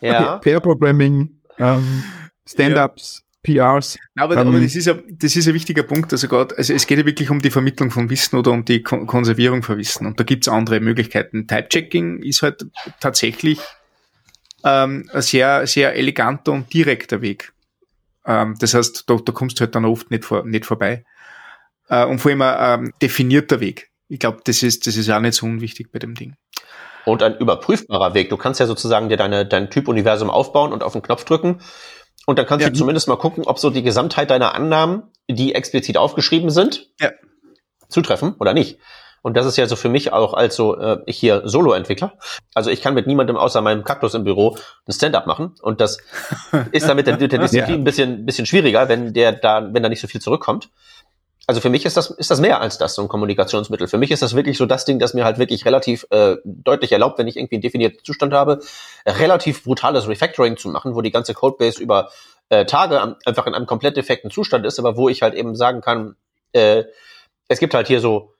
ja. Pair Programming, ähm, Stand-ups. Ja. PRs. Aber, ähm, aber das ist ja, das ist ein wichtiger Punkt. Also gerade, also es geht ja wirklich um die Vermittlung von Wissen oder um die Konservierung von Wissen. Und da gibt's andere Möglichkeiten. Type-Checking ist halt tatsächlich ähm, ein sehr, sehr eleganter und direkter Weg. Ähm, das heißt, da, da kommst du halt dann oft nicht, vor, nicht vorbei. Äh, und vor allem ein ähm, definierter Weg. Ich glaube, das ist, das ist auch nicht so unwichtig bei dem Ding. Und ein überprüfbarer Weg. Du kannst ja sozusagen dir deine, dein Typ-Universum aufbauen und auf den Knopf drücken. Und dann kannst ja. du zumindest mal gucken, ob so die Gesamtheit deiner Annahmen, die explizit aufgeschrieben sind, ja. zutreffen oder nicht. Und das ist ja so für mich auch als so, äh, ich hier Solo-Entwickler. Also ich kann mit niemandem außer meinem Kaktus im Büro ein Stand-up machen. Und das (laughs) ist dann mit der, mit der Disziplin ja. ein bisschen, bisschen schwieriger, wenn der da, wenn da nicht so viel zurückkommt. Also für mich ist das, ist das mehr als das, so ein Kommunikationsmittel. Für mich ist das wirklich so das Ding, das mir halt wirklich relativ äh, deutlich erlaubt, wenn ich irgendwie einen definierten Zustand habe, relativ brutales Refactoring zu machen, wo die ganze Codebase über äh, Tage einfach in einem komplett defekten Zustand ist, aber wo ich halt eben sagen kann, äh, es gibt halt hier so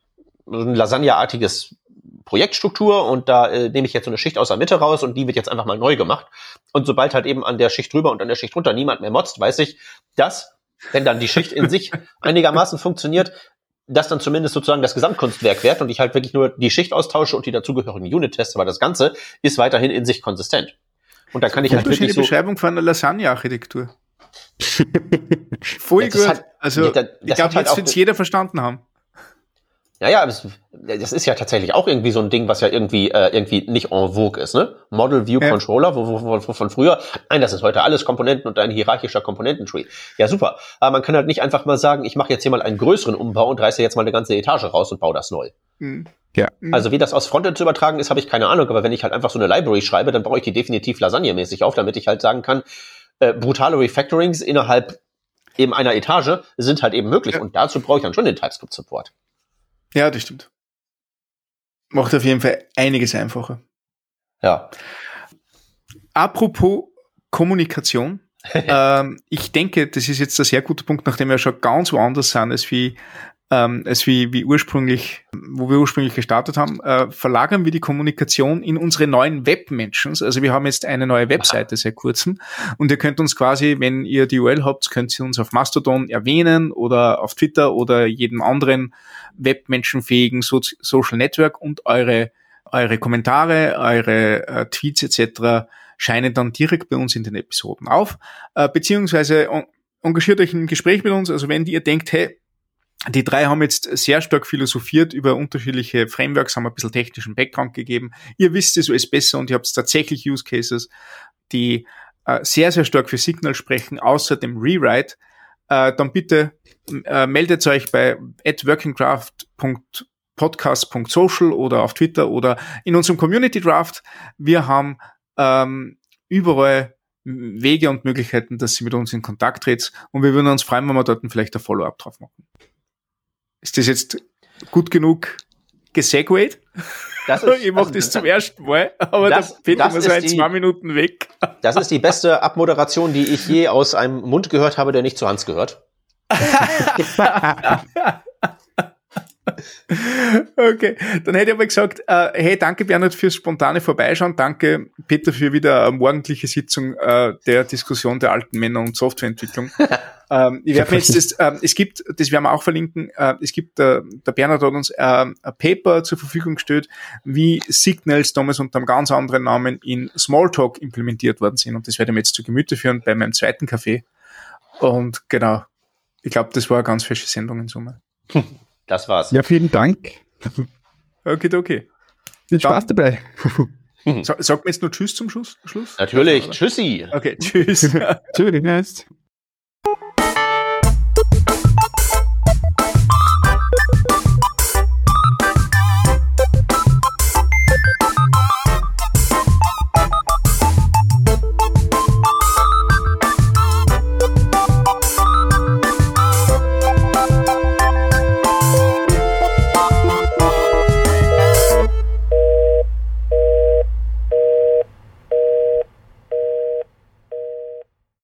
ein Lasagne-artiges Projektstruktur und da äh, nehme ich jetzt so eine Schicht aus der Mitte raus und die wird jetzt einfach mal neu gemacht. Und sobald halt eben an der Schicht drüber und an der Schicht drunter niemand mehr motzt, weiß ich, dass, wenn dann die Schicht in sich (laughs) einigermaßen funktioniert, dass dann zumindest sozusagen das Gesamtkunstwerk wert und ich halt wirklich nur die Schicht austausche und die dazugehörigen Unit teste, aber das Ganze ist weiterhin in sich konsistent. Und da kann ich halt wirklich so Beschreibung von einer Lasagne-Architektur. (laughs) Voll ja, gut. Hat, also, ja, das, ich glaube, halt jetzt wird jeder verstanden haben. Naja, das, das ist ja tatsächlich auch irgendwie so ein Ding, was ja irgendwie äh, irgendwie nicht en vogue ist, ne? Model View ja. Controller, wo, wo, wo, von früher, nein, das ist heute alles Komponenten und ein hierarchischer Komponententree. Ja, super. Aber man kann halt nicht einfach mal sagen, ich mache jetzt hier mal einen größeren Umbau und reiße jetzt mal eine ganze Etage raus und baue das neu. Mhm. Ja. Also wie das aus Frontend zu übertragen ist, habe ich keine Ahnung, aber wenn ich halt einfach so eine Library schreibe, dann baue ich die definitiv Lasagne-mäßig auf, damit ich halt sagen kann, äh, brutale Refactorings innerhalb eben einer Etage sind halt eben möglich ja. und dazu brauche ich dann schon den TypeScript-Support. Ja, das stimmt. Macht auf jeden Fall einiges einfacher. Ja. Apropos Kommunikation. (laughs) ähm, ich denke, das ist jetzt ein sehr guter Punkt, nachdem wir schon ganz woanders sind, als wie ähm, als wie, wie ursprünglich, wo wir ursprünglich gestartet haben, äh, verlagern wir die Kommunikation in unsere neuen Webmentions. Also wir haben jetzt eine neue Webseite seit kurzem und ihr könnt uns quasi, wenn ihr die URL habt, könnt ihr uns auf Mastodon erwähnen oder auf Twitter oder jedem anderen webmenschenfähigen so Social Network und eure eure Kommentare, eure äh, Tweets etc. scheinen dann direkt bei uns in den Episoden auf, äh, beziehungsweise engagiert euch ein Gespräch mit uns. Also wenn ihr denkt, hey, die drei haben jetzt sehr stark philosophiert über unterschiedliche Frameworks, haben ein bisschen technischen Background gegeben. Ihr wisst es alles besser und ihr habt tatsächlich Use Cases, die äh, sehr, sehr stark für Signal sprechen, außer dem Rewrite. Äh, dann bitte äh, meldet euch bei workingcraft.podcast.social oder auf Twitter oder in unserem Community Draft. Wir haben ähm, überall Wege und Möglichkeiten, dass ihr mit uns in Kontakt tritt und wir würden uns freuen, wenn wir dort vielleicht ein Follow-up drauf machen. Ist das jetzt gut genug gesegwayt? Das (laughs) ist, ich mache also, das zum ersten Mal, aber das, da Peter muss halt zwei Minuten weg. (laughs) Das ist die beste Abmoderation, die ich je aus einem Mund gehört habe, der nicht zu Hans gehört. (laughs) okay, dann hätte ich aber gesagt, äh, hey, danke Bernhard fürs spontane Vorbeischauen, danke Peter für wieder eine morgendliche Sitzung äh, der Diskussion der alten Männer und Softwareentwicklung. Ähm, ich werde jetzt das, äh, es gibt, das werden wir auch verlinken, äh, es gibt, äh, der Bernhard hat uns äh, ein Paper zur Verfügung gestellt, wie Signals damals unter einem ganz anderen Namen in Smalltalk implementiert worden sind und das werde ich mir jetzt zu Gemüte führen bei meinem zweiten Café. Und genau, ich glaube, das war eine ganz fesche Sendung in Summe. (laughs) Das war's. Ja, vielen Dank. Okay, okay. Viel Spaß dabei. (laughs) Sag, sagt man jetzt nur Tschüss zum Schluss? Schluss? Natürlich. Tschüssi. Okay, Tschüss. (laughs) Tschüss.